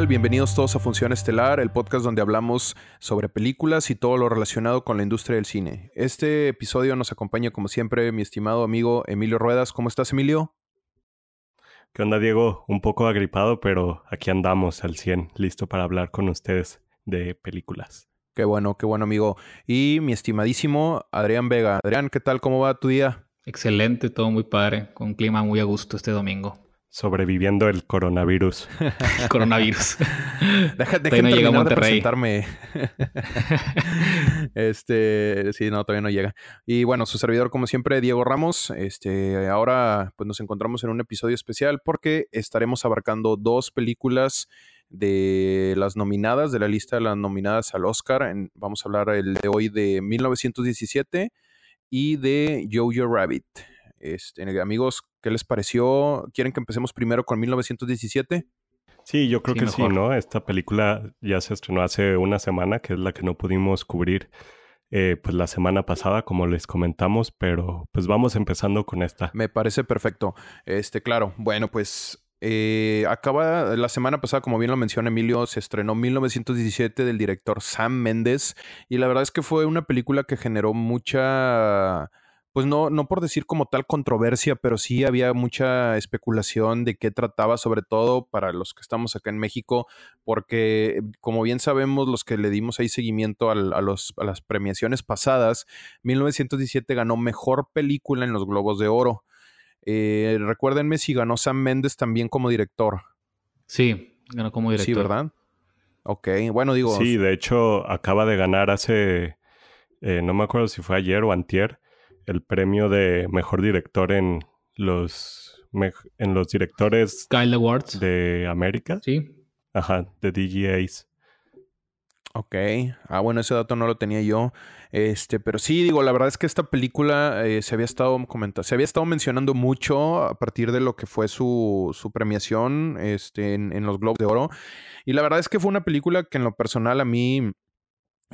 Bienvenidos todos a Función Estelar, el podcast donde hablamos sobre películas y todo lo relacionado con la industria del cine. Este episodio nos acompaña como siempre mi estimado amigo Emilio Ruedas. ¿Cómo estás, Emilio? ¿Qué onda, Diego? Un poco agripado, pero aquí andamos al 100, listo para hablar con ustedes de películas. Qué bueno, qué bueno, amigo. Y mi estimadísimo Adrián Vega. Adrián, ¿qué tal? ¿Cómo va tu día? Excelente, todo muy padre, con un clima muy a gusto este domingo. Sobreviviendo el coronavirus. coronavirus. Deja, deja no terminar de presentarme. este, sí, no, todavía no llega. Y bueno, su servidor, como siempre, Diego Ramos. Este, ahora, pues nos encontramos en un episodio especial porque estaremos abarcando dos películas de las nominadas, de la lista de las nominadas al Oscar. vamos a hablar el de hoy de 1917 y de Jojo Rabbit. Este, amigos, ¿qué les pareció? ¿Quieren que empecemos primero con 1917? Sí, yo creo que sí, ¿no? Esta película ya se estrenó hace una semana, que es la que no pudimos cubrir eh, pues la semana pasada, como les comentamos, pero pues vamos empezando con esta. Me parece perfecto. Este, claro, bueno, pues eh, acaba la semana pasada, como bien lo menciona Emilio, se estrenó 1917 del director Sam Mendes y la verdad es que fue una película que generó mucha pues no, no por decir como tal controversia, pero sí había mucha especulación de qué trataba, sobre todo para los que estamos acá en México, porque como bien sabemos, los que le dimos ahí seguimiento a, los, a las premiaciones pasadas, 1917 ganó mejor película en los Globos de Oro. Eh, recuérdenme si ganó Sam Méndez también como director. Sí, ganó como director. Sí, ¿verdad? Ok, bueno, digo. Sí, de hecho, acaba de ganar hace. Eh, no me acuerdo si fue ayer o antier el premio de mejor director en los, en los directores Kyle Awards de América. Sí. Ajá, de DGAs. Ok. Ah, bueno, ese dato no lo tenía yo. Este, pero sí, digo, la verdad es que esta película eh, se había estado comentando, se había estado mencionando mucho a partir de lo que fue su, su premiación este, en, en los Globes de Oro. Y la verdad es que fue una película que en lo personal a mí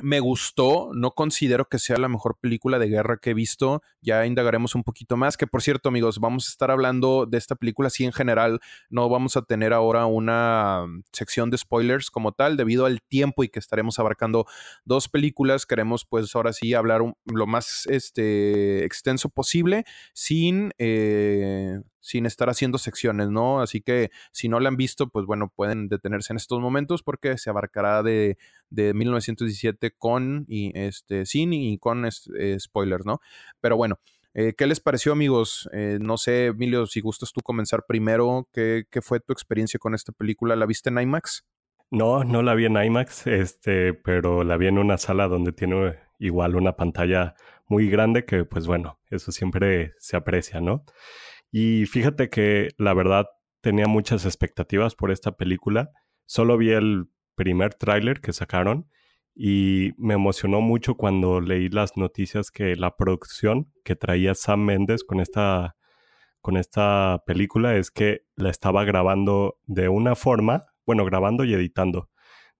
me gustó, no considero que sea la mejor película de guerra que he visto, ya indagaremos un poquito más, que por cierto amigos, vamos a estar hablando de esta película así en general, no vamos a tener ahora una mm, sección de spoilers como tal, debido al tiempo y que estaremos abarcando dos películas, queremos pues ahora sí hablar lo más este, extenso posible sin... Eh, sin estar haciendo secciones, ¿no? Así que si no la han visto, pues bueno, pueden detenerse en estos momentos porque se abarcará de, de 1917 con y este sin y con eh, spoilers, ¿no? Pero bueno, eh, ¿qué les pareció, amigos? Eh, no sé, Emilio, si gustas tú comenzar primero, ¿qué, ¿qué, fue tu experiencia con esta película? ¿La viste en IMAX? No, no la vi en IMAX, este, pero la vi en una sala donde tiene igual una pantalla muy grande que, pues bueno, eso siempre se aprecia, ¿no? Y fíjate que la verdad tenía muchas expectativas por esta película. Solo vi el primer tráiler que sacaron y me emocionó mucho cuando leí las noticias que la producción que traía Sam Mendes con esta con esta película es que la estaba grabando de una forma, bueno, grabando y editando,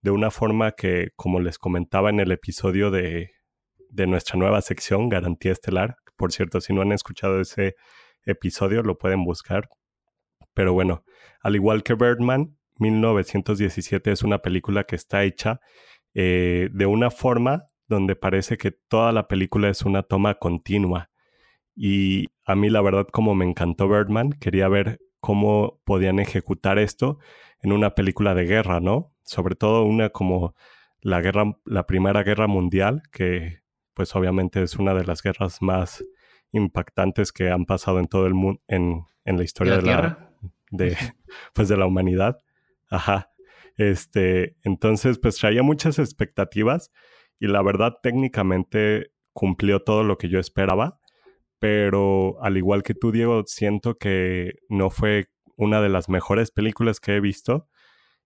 de una forma que, como les comentaba en el episodio de, de nuestra nueva sección, Garantía Estelar, por cierto, si no han escuchado ese episodio, lo pueden buscar. Pero bueno, al igual que Birdman, 1917 es una película que está hecha eh, de una forma donde parece que toda la película es una toma continua. Y a mí la verdad como me encantó Birdman, quería ver cómo podían ejecutar esto en una película de guerra, ¿no? Sobre todo una como la guerra, la Primera Guerra Mundial, que pues obviamente es una de las guerras más impactantes que han pasado en todo el mundo, en, la historia de la, de, pues de la humanidad. Ajá. Este, entonces, pues traía muchas expectativas y la verdad técnicamente cumplió todo lo que yo esperaba, pero al igual que tú, Diego, siento que no fue una de las mejores películas que he visto.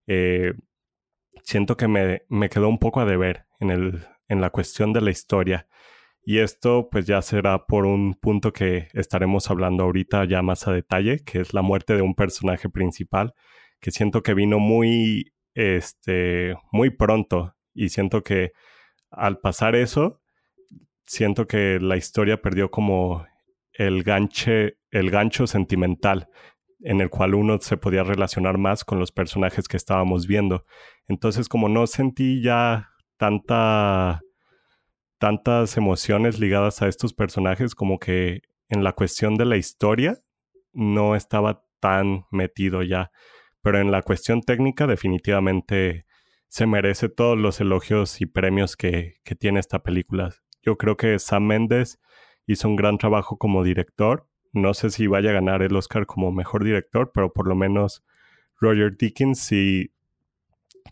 Eh, siento que me, me, quedó un poco a deber en, el, en la cuestión de la historia. Y esto pues ya será por un punto que estaremos hablando ahorita ya más a detalle, que es la muerte de un personaje principal, que siento que vino muy, este, muy pronto y siento que al pasar eso, siento que la historia perdió como el ganche, el gancho sentimental. en el cual uno se podía relacionar más con los personajes que estábamos viendo. Entonces, como no sentí ya tanta, tantas emociones ligadas a estos personajes, como que en la cuestión de la historia no estaba tan metido ya. Pero en la cuestión técnica, definitivamente se merece todos los elogios y premios que, que tiene esta película. Yo creo que Sam Mendes hizo un gran trabajo como director no sé si vaya a ganar el Oscar como mejor director, pero por lo menos Roger Dickens sí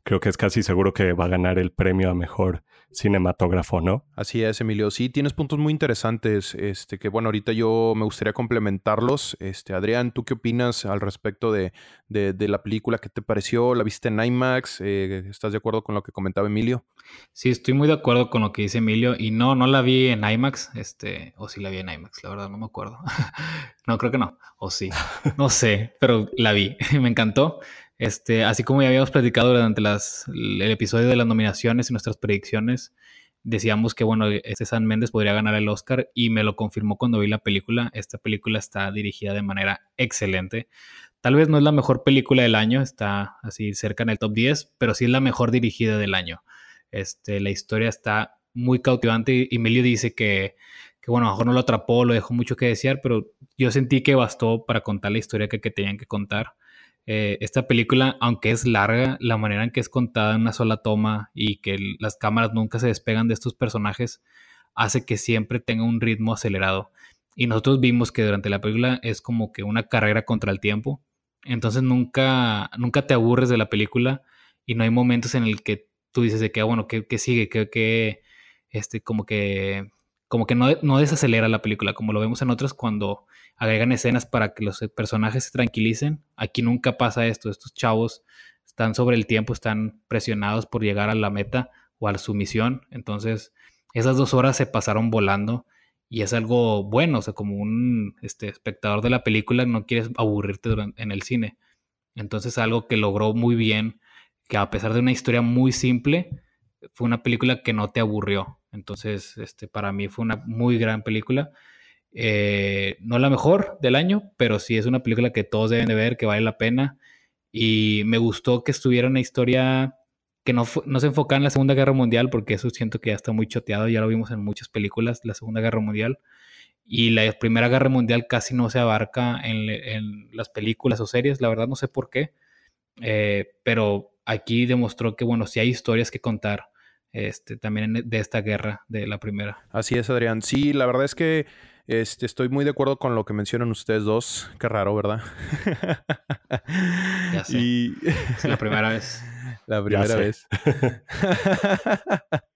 creo que es casi seguro que va a ganar el premio a mejor cinematógrafo, ¿no? Así es, Emilio. Sí, tienes puntos muy interesantes, este, que bueno, ahorita yo me gustaría complementarlos. Este, Adrián, ¿tú qué opinas al respecto de, la película? ¿Qué te pareció? ¿La viste en IMAX? Eh, ¿Estás de acuerdo con lo que comentaba Emilio? Sí, estoy muy de acuerdo con lo que dice Emilio. Y no, no la vi en IMAX, este, o sí la vi en IMAX, la verdad, no me acuerdo. no, creo que no. O sí. No sé, pero la vi. me encantó. Este, así como ya habíamos platicado durante el episodio de las nominaciones y nuestras predicciones, decíamos que, bueno, este San Méndez podría ganar el Oscar y me lo confirmó cuando vi la película. Esta película está dirigida de manera excelente. Tal vez no es la mejor película del año, está así cerca en el top 10, pero sí es la mejor dirigida del año. Este, la historia está muy cautivante y Emilio dice que, que, bueno, a lo mejor no lo atrapó, lo dejó mucho que desear, pero yo sentí que bastó para contar la historia que, que tenían que contar. Eh, esta película, aunque es larga, la manera en que es contada en una sola toma y que las cámaras nunca se despegan de estos personajes, hace que siempre tenga un ritmo acelerado. Y nosotros vimos que durante la película es como que una carrera contra el tiempo. Entonces nunca, nunca te aburres de la película y no hay momentos en el que tú dices de que, ah, bueno, ¿qué, sigue? que este, como que, como que no, no desacelera la película, como lo vemos en otras cuando agregan escenas para que los personajes se tranquilicen. Aquí nunca pasa esto, estos chavos están sobre el tiempo, están presionados por llegar a la meta o a su misión. Entonces, esas dos horas se pasaron volando y es algo bueno, o sea, como un este, espectador de la película no quieres aburrirte en el cine. Entonces, algo que logró muy bien, que a pesar de una historia muy simple, fue una película que no te aburrió. Entonces, este, para mí fue una muy gran película. Eh, no la mejor del año, pero sí es una película que todos deben de ver, que vale la pena. Y me gustó que estuviera una historia que no, no se enfocara en la Segunda Guerra Mundial, porque eso siento que ya está muy choteado, ya lo vimos en muchas películas, la Segunda Guerra Mundial. Y la Primera Guerra Mundial casi no se abarca en, las películas o series, la verdad no sé por qué. Eh, pero aquí demostró que, bueno, sí hay historias que contar este, también de esta guerra, de la primera. Así es, Adrián. Sí, la verdad es que este, estoy muy de acuerdo con lo que mencionan ustedes dos. Qué raro, ¿verdad? Ya sé. Es la primera vez. La primera vez.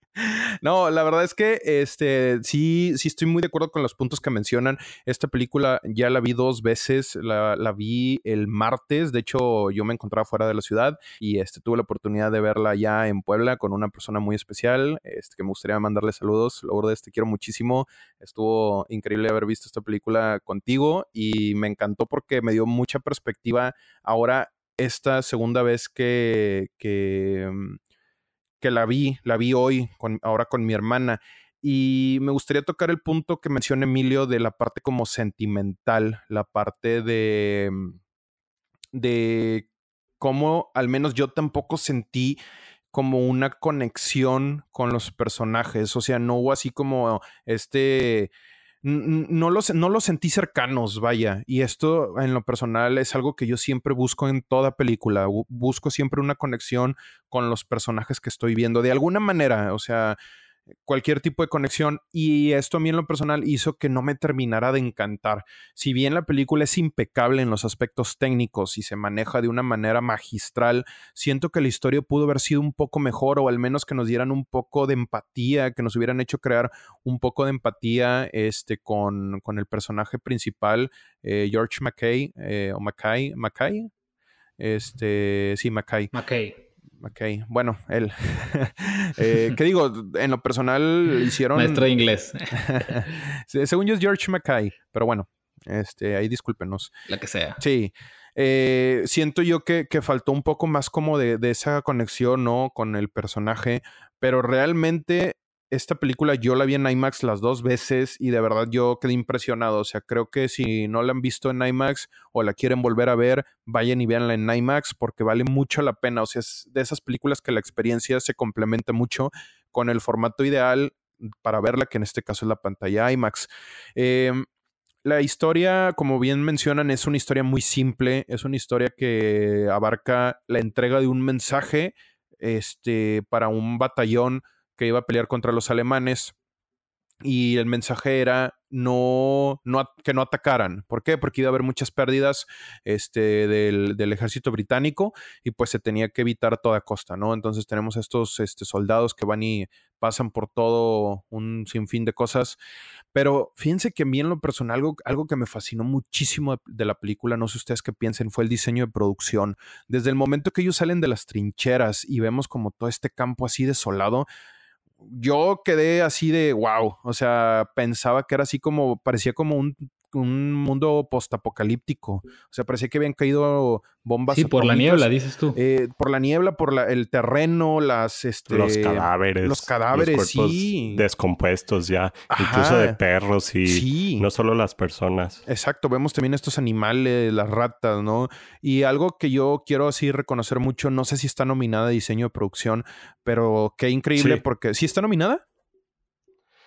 No, la verdad es que este sí, sí estoy muy de acuerdo con los puntos que mencionan. Esta película ya la vi dos veces, la, vi el martes, de hecho yo me encontraba fuera de la ciudad y este, tuve la oportunidad de verla ya en Puebla con una persona muy especial, este, que me gustaría mandarle saludos. Lourdes, te quiero muchísimo. Estuvo increíble haber visto esta película contigo y me encantó porque me dio mucha perspectiva ahora esta segunda vez que, que mm, que la vi, la vi hoy, con, ahora con mi hermana. Y me gustaría tocar el punto que menciona Emilio de la parte como sentimental, la parte de, mm, de cómo al menos yo tampoco sentí como una conexión con los personajes, o sea, no hubo así como este no los, no los sentí cercanos, vaya. Y esto en lo personal es algo que yo siempre busco en toda película. Busco siempre una conexión con los personajes que estoy viendo. De alguna manera, o sea, cualquier tipo de conexión y esto a mí en lo personal hizo que no me terminara de encantar. Si bien la película es impecable en los aspectos técnicos y se maneja de una manera magistral, siento que la historia pudo haber sido un poco mejor o al menos que nos dieran un poco de empatía, que nos hubieran hecho crear un poco de empatía este, con, con el personaje principal, eh, George McKay eh, o McKay, McKay, este, sí, McKay. McKay. Ok, bueno, él. eh, ¿Qué digo? En lo personal hicieron... Maestro de inglés. Según yo es George Mackay, pero bueno, este, ahí discúlpenos. La que sea. Sí. Eh, siento yo que, que, faltó un poco más como de, de, esa conexión, ¿no? Con el personaje, pero realmente esta película yo la vi en IMAX las dos veces y de verdad yo quedé impresionado. O sea, creo que si no la han visto en IMAX o la quieren volver a ver, vayan y véanla en IMAX porque vale mucho la pena. O sea, es de esas películas que la experiencia se complementa mucho con el formato ideal para verla, que en este caso es la pantalla IMAX. Em, la historia, como bien mencionan, es una historia muy simple, es una historia que abarca la entrega de un mensaje este, para un batallón que iba a pelear contra los alemanes y el mensaje era no, no, que no atacaran. ¿Por qué? Porque iba a haber muchas pérdidas este, del, del, ejército británico y pues se tenía que evitar a toda costa, ¿no? Entonces tenemos estos este, soldados que van y pasan por todo un sinfín de cosas. Pero fíjense que a mí en lo personal algo, algo que me fascinó muchísimo de la película, no sé ustedes qué piensen, fue el diseño de producción. Desde el momento que ellos salen de las trincheras y vemos como todo este campo así desolado, yo quedé así de wow, o sea, pensaba que era así como, parecía como un un mundo postapocalíptico. O sea, parecía que habían caído bombas. Sí, por la niebla, dices tú. Eh, por la niebla, por el terreno, las. Este, los cadáveres. Los cadáveres, los sí. Descompuestos ya, incluso de perros y no solo las personas. Exacto, vemos también estos animales, las ratas, ¿no? Y algo que yo quiero así reconocer mucho, no sé si está nominada a diseño de producción, pero qué increíble porque. ¿Sí está nominada?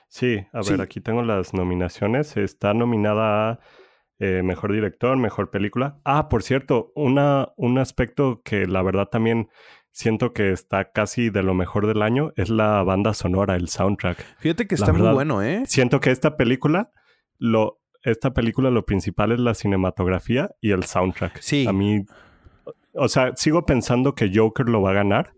Sí, a ver, aquí tengo las nominaciones. Está nominada a eh, Mejor Director, Mejor Película. Ah, por cierto, una, un aspecto que la verdad también siento que está casi de lo mejor del año es la banda sonora, el soundtrack. Fíjate que está muy bueno, ¿eh? Siento que esta película, lo, esta película lo principal es la cinematografía y el soundtrack. Sí. A mí, o sea, sigo pensando que Joker lo va a ganar,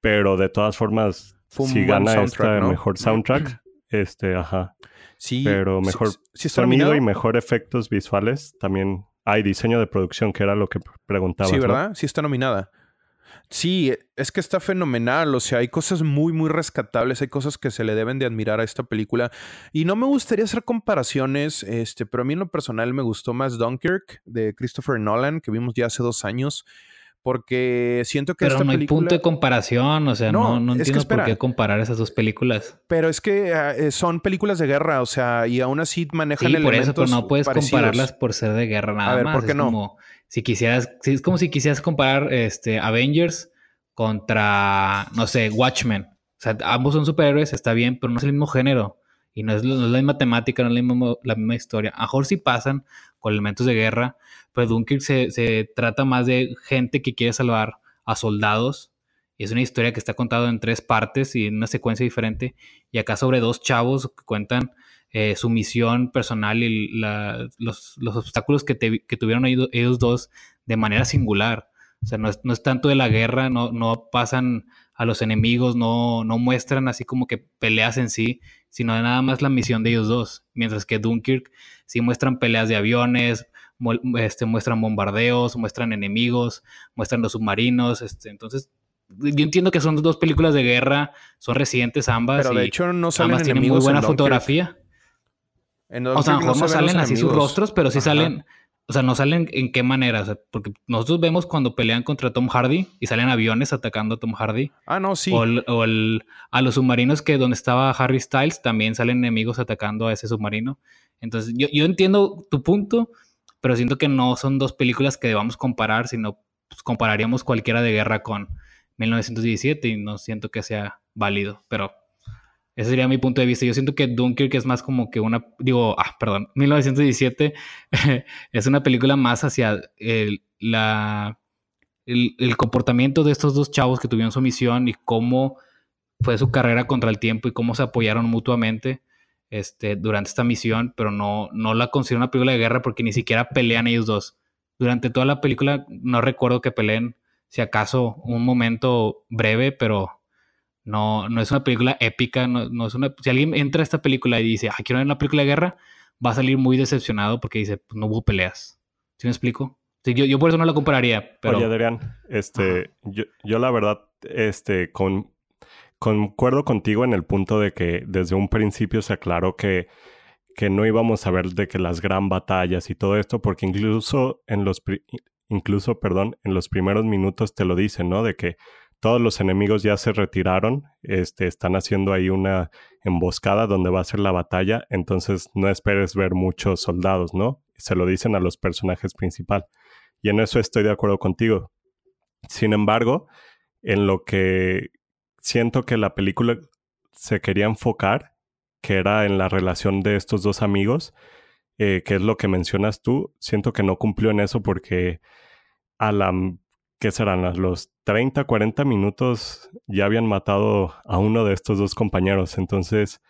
pero de todas formas, si gana este mejor soundtrack, Este, ajá. Sí. Pero mejor sonido y mejor efectos visuales. También hay diseño de producción, que era lo que preguntaba. Sí, ¿verdad? Sí está nominada. Sí, es que está fenomenal, o sea, hay cosas muy, muy rescatables, hay cosas que se le deben de admirar a esta película. Y no me gustaría hacer comparaciones, este, pero a mí en lo personal me gustó más Dunkirk de Christopher Nolan, que vimos ya hace dos años porque siento que pero no hay punto de comparación, o sea, no, no, entiendo por qué comparar esas dos películas. Pero es que ah, eh, son películas de guerra, o sea, y aún así manejan sí, por eso, pero no puedes compararlas por ser de guerra nada A ver, ¿por qué no? Como si quisieras, es como si quisieras comparar este Avengers contra, no sé, Watchmen. O sea, ambos son superhéroes, está bien, pero no es el mismo género. Y no es, la misma temática, no es la misma, la misma historia. A mejor sí pasan con elementos de guerra, pero Dunkirk se, trata más de gente que quiere salvar a soldados. Es una historia que está contada en tres partes y en una secuencia diferente. Y acá sobre dos chavos que cuentan eh, su misión personal y los, los, obstáculos que, que tuvieron ellos, dos de manera singular. O sea, no es, tanto de la guerra, no, no pasan a los enemigos, no, no muestran así como que peleas en sí, sino de nada más la misión de ellos dos. Mientras que Dunkirk sí muestran peleas de aviones, este, muestran bombardeos, muestran enemigos, muestran los submarinos. Este, entonces, yo entiendo que son dos películas de guerra, son recientes ambas. Pero de hecho no salen ambas tienen muy buena fotografía. o sea, a lo mejor no salen así sus rostros, pero sí salen o sea, no salen en qué manera. porque nosotros vemos cuando pelean contra Tom Hardy y salen aviones atacando a Tom Hardy. Ah, no, sí. O, el, a los submarinos que donde estaba Harry Styles también salen enemigos atacando a ese submarino. Entonces, yo, yo entiendo tu punto, pero siento que no son dos películas que debamos comparar, sino pues, compararíamos cualquiera de guerra con 1917 y no siento que sea válido. Pero ese sería mi punto de vista. Yo siento que Dunkirk es más como que una, digo, ah, perdón, 1917 es una película más hacia el, la, el, comportamiento de estos dos chavos que tuvieron su misión y cómo fue su carrera contra el tiempo y cómo se apoyaron mutuamente este, durante esta misión, pero no, no la considero una película de guerra porque ni siquiera pelean ellos dos. Durante toda la película no recuerdo que peleen, si acaso un momento breve, pero no, no es una película épica, no, es una... Si alguien entra a esta película y dice, ah, quiero ver una película de guerra, va a salir muy decepcionado porque dice, pues no hubo peleas. ¿Sí me explico? yo, yo, por eso no la compararía, pero... Oye, Adrián, este, yo, yo, la verdad, este, con, concuerdo contigo en el punto de que desde un principio se aclaró que, que no íbamos a ver de que las gran batallas y todo esto, porque incluso en los, incluso, perdón, en los primeros minutos te lo dicen, ¿no? De que todos los enemigos ya se retiraron, este, están haciendo ahí una emboscada donde va a ser la batalla, entonces no esperes ver muchos soldados, ¿no? Se lo dicen a los personajes principales. Y en eso estoy de acuerdo contigo. Sin embargo, en lo que siento que la película se quería enfocar, que era en la relación de estos dos amigos, eh, que es lo que mencionas tú, siento que no cumplió en eso porque a la, ¿qué serán? A los 30, 40 minutos ya habían matado a uno de estos dos compañeros. Entonces,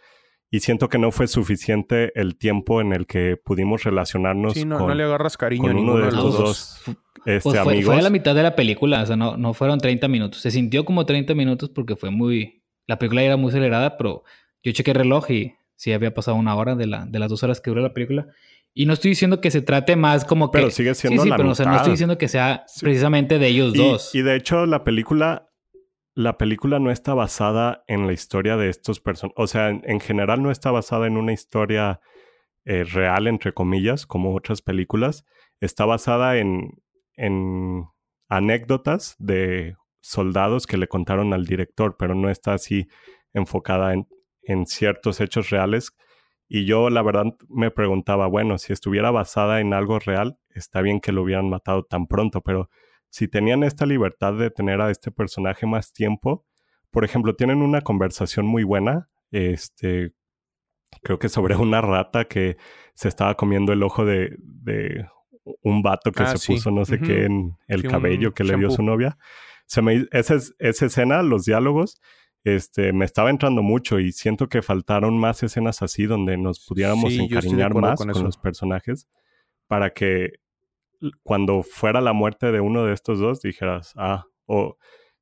y siento que no fue suficiente el tiempo en el que pudimos relacionarnos sí, no, con, no le agarras cariño a uno ninguno de los dos este, Pues fue, fue a la mitad de la película, o sea, no, no fueron 30 minutos. Se sintió como 30 minutos porque fue muy... La película era muy acelerada, pero yo chequé el reloj y sí había pasado una hora de, la, de las dos horas que dura la película. Y no estoy diciendo que se trate más como que... Pero sigue siendo sí, sí, la pero o sea, no estoy diciendo que sea Sí. precisamente de ellos Y- dos. Y, de hecho, la película, la película no está basada en la historia de estos personajes. O sea, en, en general no está basada en una historia eh, real, entre comillas, como otras películas. Está basada en, en anécdotas de soldados que le contaron al director, pero no está así enfocada en, ciertos hechos reales. Y yo, la verdad, me preguntaba, bueno, si estuviera basada en algo real, está bien que lo hubieran matado tan pronto, pero si tenían esta libertad de tener a este personaje más tiempo, por ejemplo, tienen una conversación muy buena, este, creo que sobre una rata que se estaba comiendo el ojo de un vato que Ah, se sí. puso no sé qué en el Sí, cabello que le dio su novia. Se me, esa, es- esa escena, los diálogos, este, me estaba entrando mucho y siento que faltaron más escenas así donde nos pudiéramos Sí, encariñar más con los personajes para que cuando fuera la muerte de uno de estos dos dijeras, ah, o...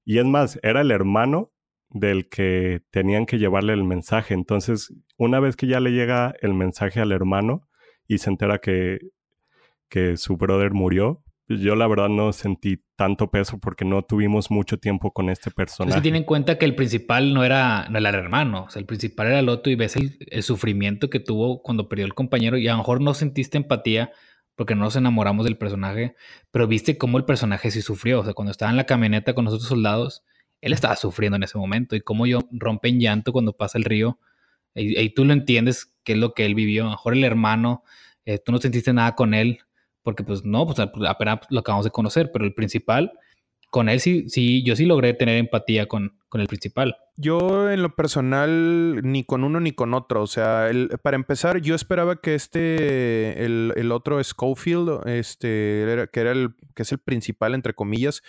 Y es más, era el hermano del que tenían que llevarle el mensaje. Entonces, una vez que ya le llega el mensaje al hermano y se entera que, que su brother murió, yo la verdad no sentí tanto peso porque no tuvimos mucho tiempo con este Es personaje. que tiene en cuenta que el principal no era, no era el hermano, o sea, el principal era el otro y ves el, el sufrimiento que tuvo cuando perdió el compañero y a lo mejor no sentiste empatía porque no nos enamoramos del personaje, pero viste cómo el personaje sí sufrió, o sea, cuando estaba en la camioneta con los otros soldados, él estaba sufriendo en ese momento y cómo yo rompe en llanto cuando pasa el río, y, y tú lo entiendes qué es lo que él vivió, a lo mejor el hermano, eh, tú no sentiste nada con él, porque pues no, pues apenas lo acabamos de conocer, pero el principal con él sí, sí, yo sí logré tener empatía con, con el principal. Yo en lo personal ni con uno ni con otro. O sea, para empezar, yo esperaba que este, el, el otro Schofield, este, que era el, que es el principal, entre comillas,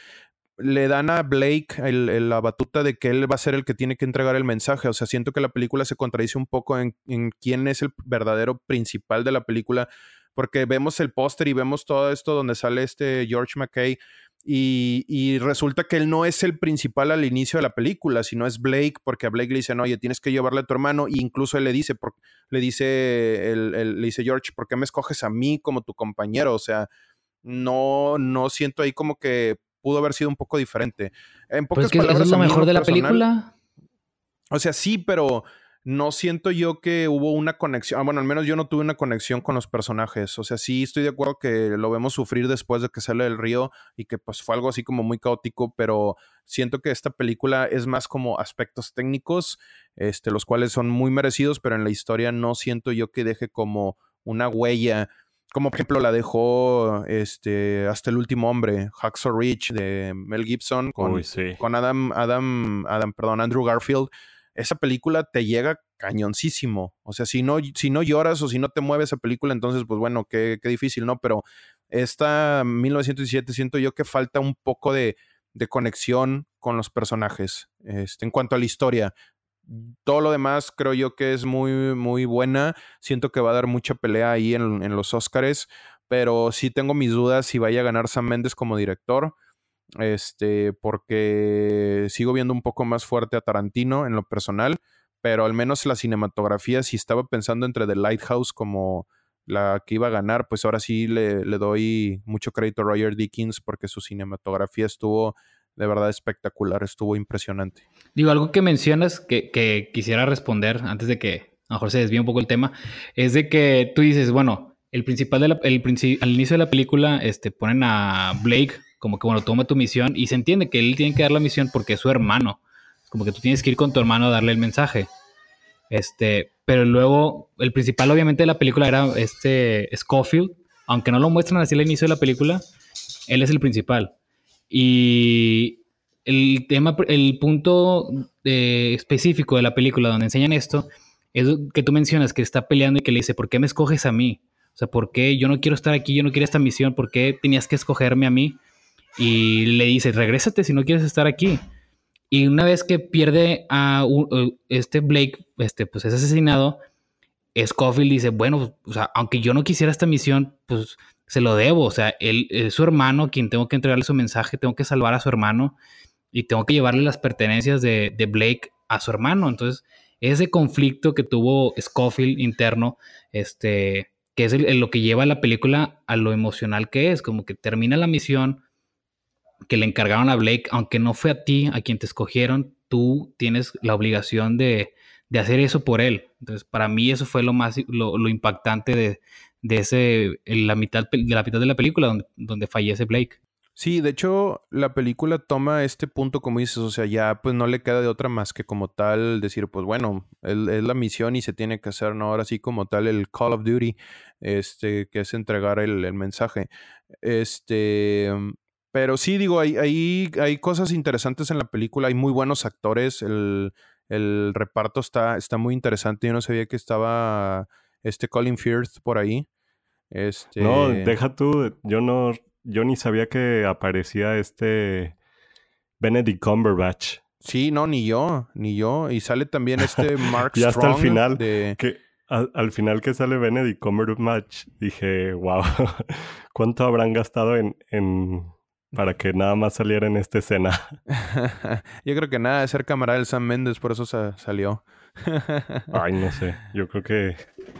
le dan a Blake la batuta de que él va a ser el que tiene que entregar el mensaje. O sea, siento que la película se contradice un poco en quién es el verdadero principal de la película. Porque vemos el póster y vemos todo esto donde sale este George McKay y, y resulta que él no es el principal al inicio de la película, sino es Blake, porque a Blake le dicen, oye, tienes que llevarle a tu hermano, y incluso él le dice, por- le dice, el- el- le dice George, ¿por qué me escoges a mí como tu compañero? O sea, no, no siento ahí como que pudo haber sido un poco diferente. En Pues pocas es que eso es lo mejor de la personal- película. o sea, sí, pero no siento yo que hubo una conexión. ah, Bueno, al menos yo no tuve una conexión con los personajes. O sea, sí estoy de acuerdo que lo vemos sufrir después de que sale del río y que pues fue algo así como muy caótico, pero siento que esta película es más como aspectos técnicos, este, los cuales son muy merecidos, pero en la historia no siento yo que deje como una huella. Como por ejemplo la dejó este, hasta el último hombre, Hacksaw Ridge de Mel Gibson con, Uy, sí. con Adam, Adam, Adam, perdón, Andrew Garfield, esa película te llega cañoncísimo. O sea, si no, si no lloras o si no te mueve esa película, entonces, pues bueno, qué, qué difícil, ¿no? Pero esta 1917 siento yo que falta un poco de, de conexión con los personajes. Este, en cuanto a la historia, todo lo demás creo yo que es muy, muy buena. Siento que va a dar mucha pelea ahí en, en los Oscars, pero sí tengo mis dudas si vaya a ganar Sam Mendes como director. Este, porque sigo viendo un poco más fuerte a Tarantino en lo personal, pero al menos la cinematografía, si estaba pensando entre The Lighthouse como la que iba a ganar, pues ahora sí le, le doy mucho crédito a Roger Dickens porque su cinematografía estuvo de verdad espectacular, estuvo impresionante. Digo, algo que mencionas que, que quisiera responder antes de que a lo mejor se desvíe un poco el tema, es de que tú dices, bueno, el principal de la, el al inicio de la película este, ponen a Blake como que, bueno, toma tu misión y se entiende que él tiene que dar la misión porque es su hermano. Como que tú tienes que ir con tu hermano a darle el mensaje. Este, pero luego, el principal obviamente de la película era este Schofield, aunque no lo muestran así al inicio de la película, él es el principal. Y el tema, el punto eh, específico de la película donde enseñan esto es que tú mencionas que está peleando y que le dice, ¿por qué me escoges a mí? O sea, ¿por qué yo no quiero estar aquí, yo no quiero esta misión? ¿Por qué tenías que escogerme a mí? Y le dice, regrésate si no quieres estar aquí. Y una vez que pierde a este Blake, este, pues es asesinado, Scofield dice, bueno, o sea, aunque yo no quisiera esta misión, pues se lo debo. O sea, él es su hermano quien tengo que entregarle su mensaje, tengo que salvar a su hermano y tengo que llevarle las pertenencias de, de Blake a su hermano. Entonces, ese conflicto que tuvo Scofield interno, este, que es lo que lleva la película a lo emocional que es, como que termina la misión que le encargaron a Blake, aunque no fue a ti a quien te escogieron, tú tienes la obligación de, de hacer eso por él. Entonces, para mí eso fue lo más, lo, impactante de, de ese, la mitad de la mitad de la película donde, donde fallece Blake. Sí, de hecho, la película toma este punto, como dices, o sea, ya pues no le queda de otra más que como tal decir, pues bueno, es, la misión y se tiene que hacer, ¿no? Ahora sí como tal el Call of Duty, este, que es entregar el, el mensaje. Este, pero sí, digo, hay, hay, hay, cosas interesantes en la película, hay muy buenos actores, el, el reparto está, está muy interesante, yo no sabía que estaba este Colin Firth por ahí. Este... No, deja tú, yo no yo ni sabía que aparecía este Benedict Cumberbatch. Sí, no, ni yo, ni yo. Y sale también este Mark y hasta el final, que al, final que sale Benedict Cumberbatch, dije, wow, ¿cuánto habrán gastado en, en para que nada más saliera en esta escena? yo creo que nada, de ser camarada del Sam Mendes, por eso salió. Ay, no sé. Yo creo que.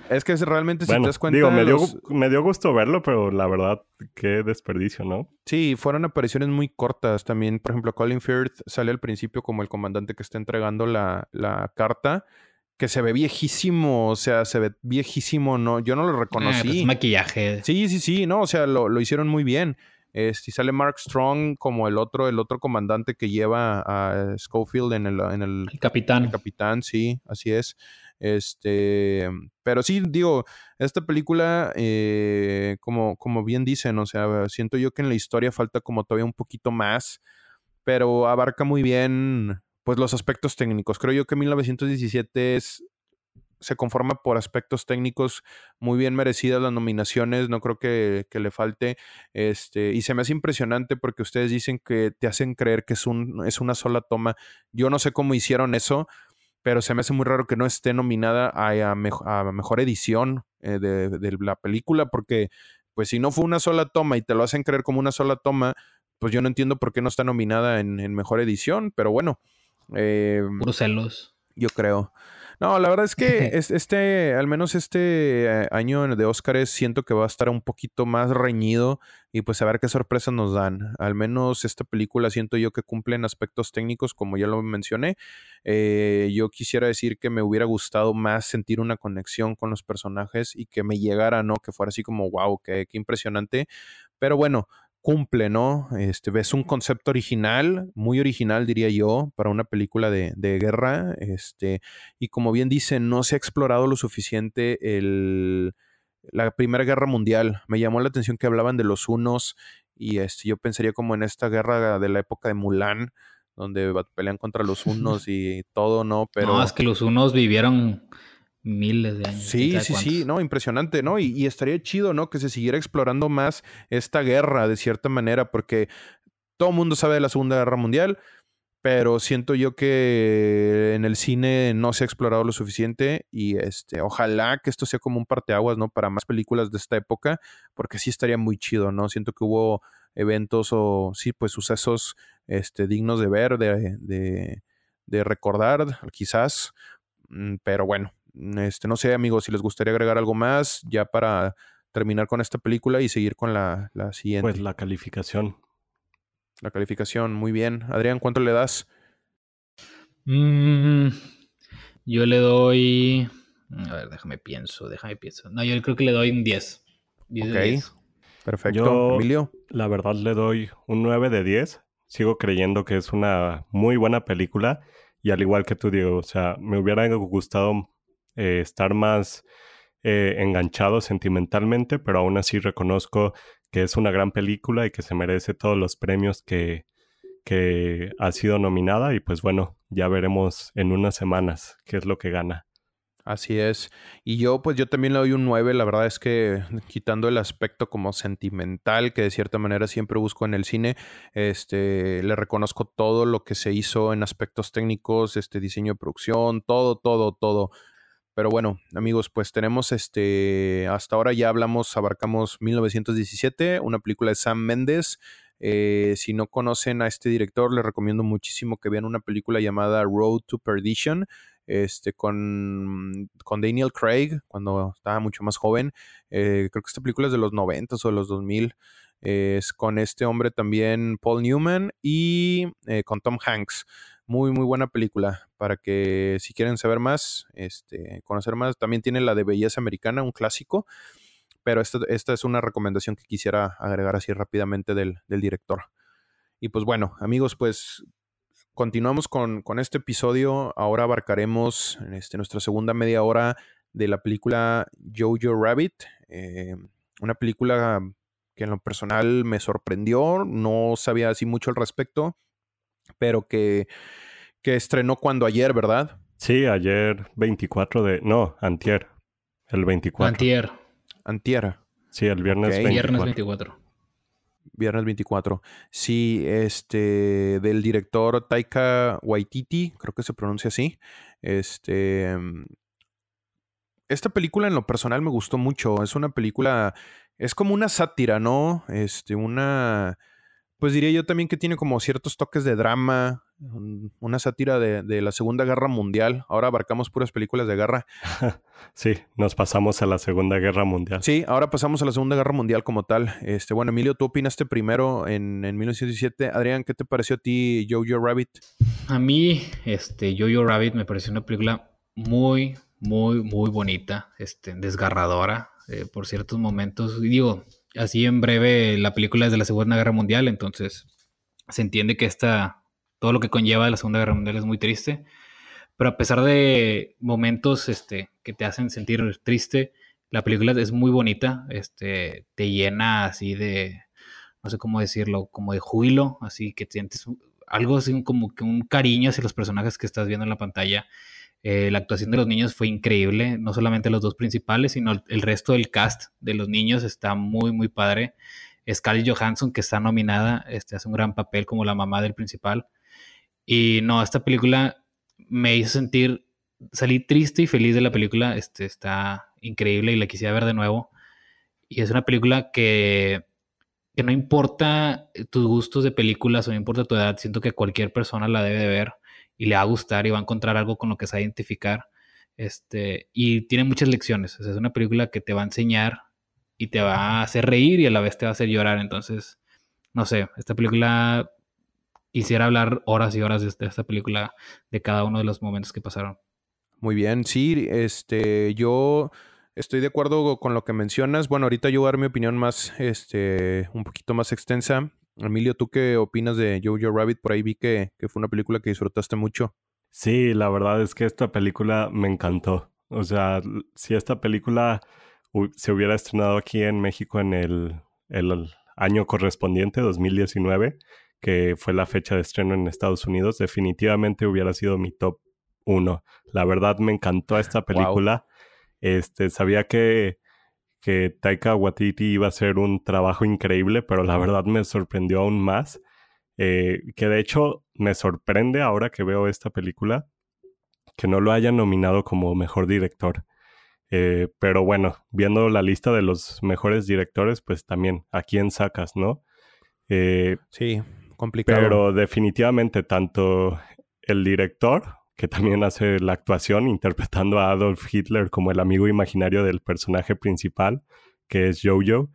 Es que realmente si te das cuenta. Digo, me, dio, me dio gusto verlo, pero la verdad, qué desperdicio, ¿no? Sí, fueron apariciones muy cortas. También, por ejemplo, Colin Firth sale al principio como el comandante que está entregando la, la carta que se ve viejísimo, o sea, se ve viejísimo, no, yo no lo reconocí. Eh, pues maquillaje. Sí, sí, sí, no, o sea, lo, lo hicieron muy bien. Este, sale Mark Strong como el otro, el otro comandante que lleva a Schofield en el, en el, capitán. El capitán, sí, así es. Este, pero sí, digo, esta película, eh, como, como bien dicen, o sea, siento yo que en la historia falta como todavía un poquito más, pero abarca muy bien, pues, los aspectos técnicos. Creo yo que 1917 es se conforma por aspectos técnicos muy bien merecidas las nominaciones, no creo que, le falte. Este, y se me hace impresionante porque ustedes dicen que te hacen creer que es, un, es una sola toma. Yo no sé cómo hicieron eso, pero se me hace muy raro que no esté nominada a, a, mejor edición eh, de, la película, porque pues si no fue una sola toma y te lo hacen creer como una sola toma, pues yo no entiendo por qué no está nominada en, mejor edición, pero bueno. Eh, celos. Yo creo. No, la verdad es que este, al menos este eh, año de Óscares, siento que va a estar un poquito más reñido y pues a ver qué sorpresas nos dan. Al menos esta película siento yo que cumple en aspectos técnicos, como ya lo mencioné. Eh, yo quisiera decir que me hubiera gustado más sentir una conexión con los personajes y que me llegara, ¿no? Que fuera así como, wow, qué, qué impresionante. Pero bueno, cumple, ¿no? Este, ves un concepto original, muy original diría yo, para una película de, de, guerra, este, y como bien dice, no se ha explorado lo suficiente el, la Primera Guerra Mundial. Me llamó la atención que hablaban de los unos, y este, yo pensaría como en esta guerra de la época de Mulan, donde pelean contra los unos y todo, ¿no? Pero... No, es que los unos vivieron miles de años. Sí, sí, sí, no, impresionante, ¿no? Y, estaría chido, ¿no? Que se siguiera explorando más esta guerra de cierta manera, porque todo el mundo sabe de la Segunda Guerra Mundial, pero siento yo que en el cine no se ha explorado lo suficiente y este, ojalá que esto sea como un parteaguas, ¿no? Para más películas de esta época, porque sí estaría muy chido, ¿no? Siento que hubo eventos o sí, pues sucesos este, dignos de ver, de, de, de recordar, quizás, mm, pero bueno, este, no sé, amigos, si les gustaría agregar algo más ya para terminar con esta película y seguir con la, la siguiente. Pues la calificación. La calificación, muy bien. Adrián, ¿cuánto le das? Mm, yo le doy. A ver, déjame pienso, déjame pienso. No, yo creo que le doy un 10. ok. Perfecto. Emilio. La verdad le doy un 9 de 10. Sigo creyendo que es una muy buena película. Y al igual que tú, Diego, o sea, me hubiera gustado eh, estar más eh, enganchado sentimentalmente, pero aún así reconozco que es una gran película y que se merece todos los premios que, que ha sido nominada. Y pues bueno, ya veremos en unas semanas qué es lo que gana. Así es. Y yo, pues yo también le doy un 9. La verdad es que quitando el aspecto como sentimental, que de cierta manera siempre busco en el cine, este, le reconozco todo lo que se hizo en aspectos técnicos, este diseño de producción, todo, todo, todo. Pero bueno, amigos, pues tenemos este, hasta ahora ya hablamos, abarcamos 1917, una película de Sam Mendes. Eh, si no conocen a este director, les recomiendo muchísimo que vean una película llamada Road to Perdition este, con, con Daniel Craig, cuando estaba mucho más joven. Eh, creo que esta película es de los 90 o de los 2000. es con este hombre también, Paul Newman, y eh, con Tom Hanks. Muy, muy buena película. Para que si quieren saber más, este, conocer más, también tiene la de Belleza Americana, un clásico. Pero esta, esta es una recomendación que quisiera agregar así rápidamente del, del director. Y pues bueno, amigos, pues continuamos con, este episodio. Ahora abarcaremos este, nuestra segunda media hora de la película Jojo Rabbit. Eh, una película que en lo personal me sorprendió. No sabía así mucho al respecto, pero que, que estrenó cuando ayer, ¿verdad? Sí, ayer 24 de... No, antier. El 24. Antier. Antier. Sí, el viernes 24. Viernes 24. Viernes 24. Sí, este, del director Taika Waititi, creo que se pronuncia así. Este, esta película en lo personal me gustó mucho. Es una película, es como una sátira, ¿no? Este, una, pues diría yo también que tiene como ciertos toques de drama, una sátira de, la Segunda Guerra Mundial. Ahora abarcamos puras películas de guerra. Sí, nos pasamos a la Segunda Guerra Mundial. Sí, ahora pasamos a la Segunda Guerra Mundial como tal. Este, bueno, Emilio, tú opinaste primero en, en 1917. Adrián, ¿qué te pareció a ti Jojo Rabbit? A mí, este, Jojo Rabbit me pareció una película muy, muy, muy bonita, este, desgarradora eh, por ciertos momentos. Y digo, así en breve, la película es de la Segunda Guerra Mundial, entonces se entiende que esta, todo lo que conlleva la Segunda Guerra Mundial es muy triste. Pero a pesar de momentos este, que te hacen sentir triste, la película es muy bonita, este, te llena así de, no sé cómo decirlo, como de júbilo, así que sientes algo así como que un cariño hacia los personajes que estás viendo en la pantalla. Eh, la actuación de los niños fue increíble, no solamente los dos principales, sino el resto del cast de los niños está muy, muy padre. Scarlett Johansson, que está nominada, este, hace un gran papel como la mamá del principal. Y no, esta película me hizo sentir, salí triste y feliz de la película, este, está increíble y la quisiera ver de nuevo. Y es una película que, que no importa tus gustos de películas o no importa tu edad, siento que cualquier persona la debe de ver y le va a gustar y va a encontrar algo con lo que se va a identificar. Este, y tiene muchas lecciones. es una película que te va a enseñar y te va a hacer reír y a la vez te va a hacer llorar. Entonces, no sé, esta película quisiera hablar horas y horas de esta película, de cada uno de los momentos que pasaron. Muy bien, sí, este, yo estoy de acuerdo con lo que mencionas. Bueno, ahorita yo voy a dar mi opinión más, este, un poquito más extensa. Emilio, ¿tú qué opinas de Jojo Rabbit? Por ahí vi que, fue una película que disfrutaste mucho. Sí, la verdad es que esta película me encantó. O sea, si esta película se hubiera estrenado aquí en México en el, el año correspondiente, 2019, que fue la fecha de estreno en Estados Unidos, definitivamente hubiera sido mi top uno. La verdad me encantó esta película. Este, sabía que que Taika Waititi iba a hacer un trabajo increíble, pero la verdad me sorprendió aún más. Eh, que de hecho me sorprende ahora que veo esta película que no lo hayan nominado como mejor director. Eh, pero bueno, viendo la lista de los mejores directores, pues también a quién sacas, ¿no? Eh, sí, complicado. Pero definitivamente tanto el director que también hace la actuación interpretando a Adolf Hitler como el amigo imaginario del personaje principal, que es Jojo.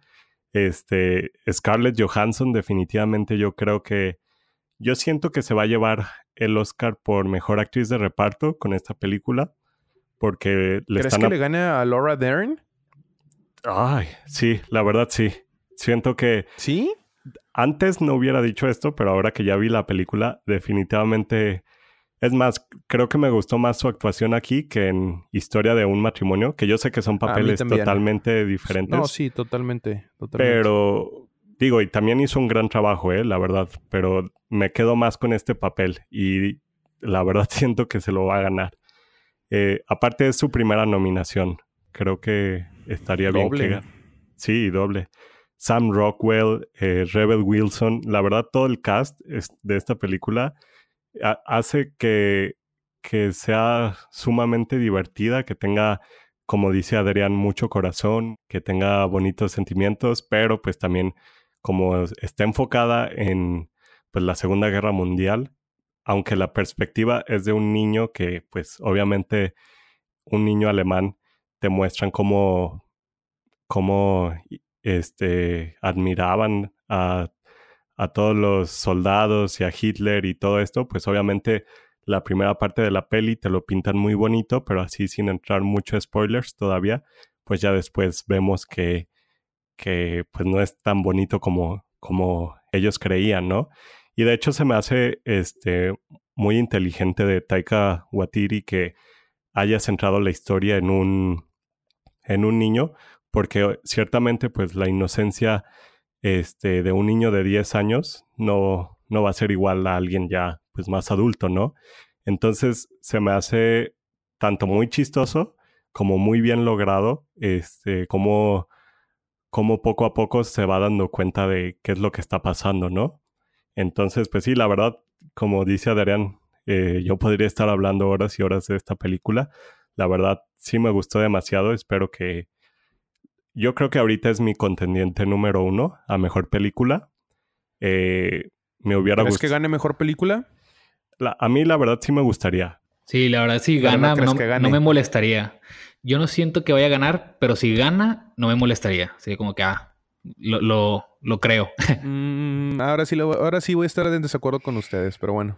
Este, Scarlett Johansson, definitivamente yo creo que yo siento que se va a llevar el Oscar por mejor actriz de reparto con esta película. Porque le ¿Crees que le gane a Laura Dern? Ay, sí, la verdad sí. Siento que... ¿Sí? Antes no hubiera dicho esto, pero ahora que ya vi la película, definitivamente... Es más, creo que me gustó más su actuación aquí que en Historia de un matrimonio, que yo sé que son papeles totalmente diferentes. No, sí, totalmente, totalmente. Pero digo, y también hizo un gran trabajo, eh, la verdad, pero me quedo más con este papel y la verdad siento que se lo va a ganar. Eh, aparte es su primera nominación, creo que estaría bien que Sí, doble. Sam Rockwell, eh, Rebel Wilson, la verdad todo el cast de esta película hace que, que sea sumamente divertida, que tenga, como dice Adrián, mucho corazón, que tenga bonitos sentimientos, pero pues también como está enfocada en pues, la Segunda Guerra Mundial, aunque la perspectiva es de un niño que, pues obviamente, un niño alemán te muestran cómo, cómo este, admiraban a, a todos los soldados y a Hitler y todo esto, pues obviamente la primera parte de la peli te lo pintan muy bonito, pero así sin entrar mucho spoilers todavía, pues ya después vemos que, que pues no es tan bonito como, como ellos creían, ¿no? Y de hecho se me hace este, muy inteligente de Taika Watiri que haya centrado la historia en un, en un niño, porque ciertamente pues la inocencia este, de un niño de 10 años no, no va a ser igual a alguien ya pues más adulto, ¿no? Entonces se me hace tanto muy chistoso como muy bien logrado, este, como, como poco a poco se va dando cuenta de qué es lo que está pasando, ¿no? Entonces, pues sí, la verdad, como dice Adrián, eh, yo podría estar hablando horas y horas de esta película. La verdad, sí me gustó demasiado. Espero que... Yo creo que ahorita es mi contendiente número uno a mejor película. Eh, me hubiera gustado. que gane mejor película? a mí, la verdad, sí me gustaría. Sí, la verdad, sí gana, no, no, me molestaría. Yo no siento que vaya a ganar, pero si gana, no me molestaría. Sería como que, ah, lo, lo, creo. Mm, ahora, sí ahora sí voy a estar en desacuerdo con ustedes, pero bueno.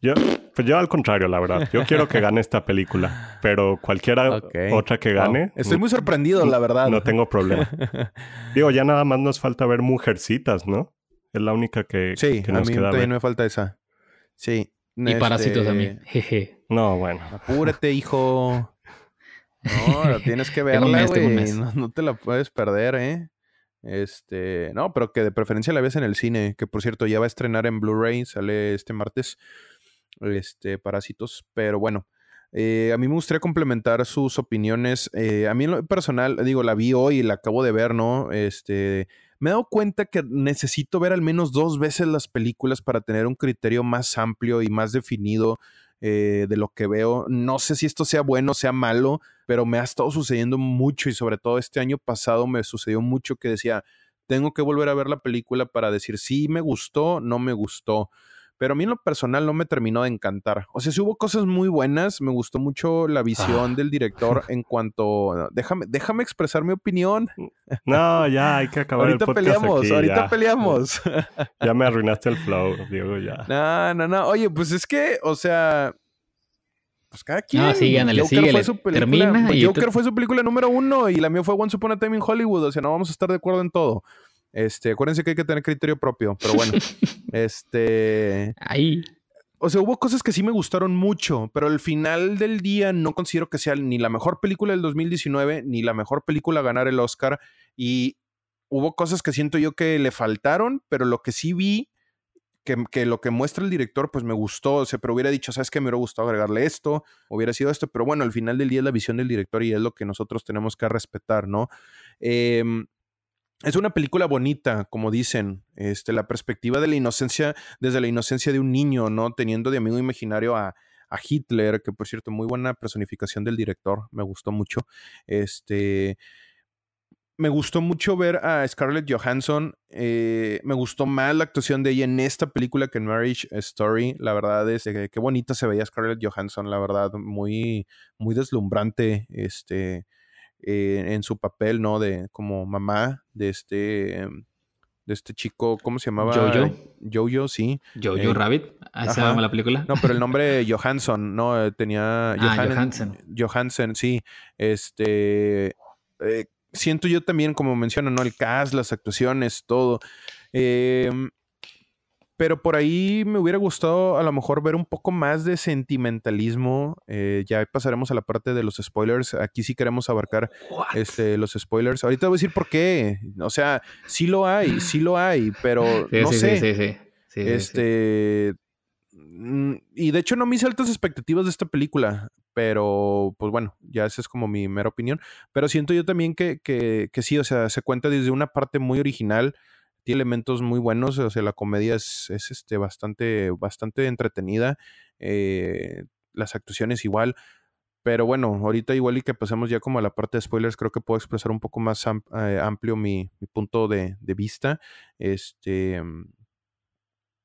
Yo, pues yo al contrario, la verdad. Yo quiero que gane esta película, pero cualquiera otra que gane. Estoy muy sorprendido, la verdad. No tengo problema. Digo, ya nada más nos falta ver Mujercitas, ¿no? Es la única que, sí, que nos a mí también me falta esa. Sí. Y parásitos a mí. Jeje. No, bueno. Apúrate, hijo. No, tienes que verla, güey. No, no, te la puedes perder, ¿eh? Este, no, pero que de preferencia la ves en el cine, que por cierto ya va a estrenar en Blu-ray, sale este martes, este, Parásitos, pero bueno, eh, a mí me gustaría complementar sus opiniones. Eh, a mí en lo personal, digo, la vi hoy y la acabo de ver, ¿no? Este, me he dado cuenta que necesito ver al menos dos veces las películas para tener un criterio más amplio y más definido eh, de lo que veo. No sé si esto sea bueno o sea malo, pero me ha estado sucediendo mucho y sobre todo este año pasado me sucedió mucho que decía, tengo que volver a ver la película para decir si me gustó, no me gustó pero a mí en lo personal no me terminó de encantar. O sea, sí hubo cosas muy buenas, me gustó mucho la visión ah. del director en cuanto... Déjame, déjame expresar mi opinión. No, ya, hay que acabar ahorita el podcast peleamos, ahorita peleamos. Ya me arruinaste el flow, Diego, ya. No, no, no. Oye, pues es que, o sea... Pues cada quien. No, sí, ándale, Joker fue su película, Termina Joker fue su película número uno y la mía fue Once Upon a Time in Hollywood. O sea, no vamos a estar de acuerdo en todo. Este, acuérdense que hay que tener criterio propio, pero bueno. este. Ahí. O sea, hubo cosas que sí me gustaron mucho, pero al final del día no considero que sea ni la mejor película del 2019, ni la mejor película a ganar el Oscar. Y hubo cosas que siento yo que le faltaron, pero lo que sí vi, que, que lo que muestra el director, pues me gustó. O sea, pero hubiera dicho, ¿sabes qué? Me hubiera gustado agregarle esto, hubiera sido esto, pero bueno, al final del día es la visión del director y es lo que nosotros tenemos que respetar, ¿no? Eh, es una película bonita, como dicen, este, la perspectiva de la inocencia, desde la inocencia de un niño, ¿no? Teniendo de amigo imaginario a, Hitler, que por cierto, muy buena personificación del director, me gustó mucho. Este, me gustó mucho ver a Scarlett Johansson. Eh, me gustó más la actuación de ella en esta película que en Marriage Story. La verdad es que qué bonita se veía Scarlett Johansson, la verdad, muy, muy deslumbrante. Este, eh, en su papel, ¿no? De como mamá de este de este chico, ¿cómo se llamaba? Jojo. Jojo, sí. Jojo eh, Rabbit. ¿Así se llama la película? No, pero el nombre Johansson, ¿no? Eh, tenía. ah, Johansen. Johansen, sí. Este. siento yo también, como mencionan, ¿no? El cast, las actuaciones, todo. Em, pero por ahí me hubiera gustado a lo mejor ver un poco más de sentimentalismo. Eh, ya pasaremos a la parte de los spoilers. Aquí sí queremos abarcar este, los spoilers. Ahorita voy a decir por qué. O sea, sí lo hay, sí lo hay, pero no sé. Sí, sí, sí. este. Mm, y de hecho no me hice altas expectativas de esta película, pero pues bueno, ya esa es como mi mera opinión. Pero siento yo también que, que, que sí, o sea, se cuenta desde una parte muy original elementos muy buenos, o sea, la comedia es, este, bastante, bastante entretenida, eh, las actuaciones igual, pero bueno, ahorita igual y que pasemos ya como a la parte de spoilers, creo que puedo expresar un poco más eh, amplio mi, punto de, vista. Este, mm,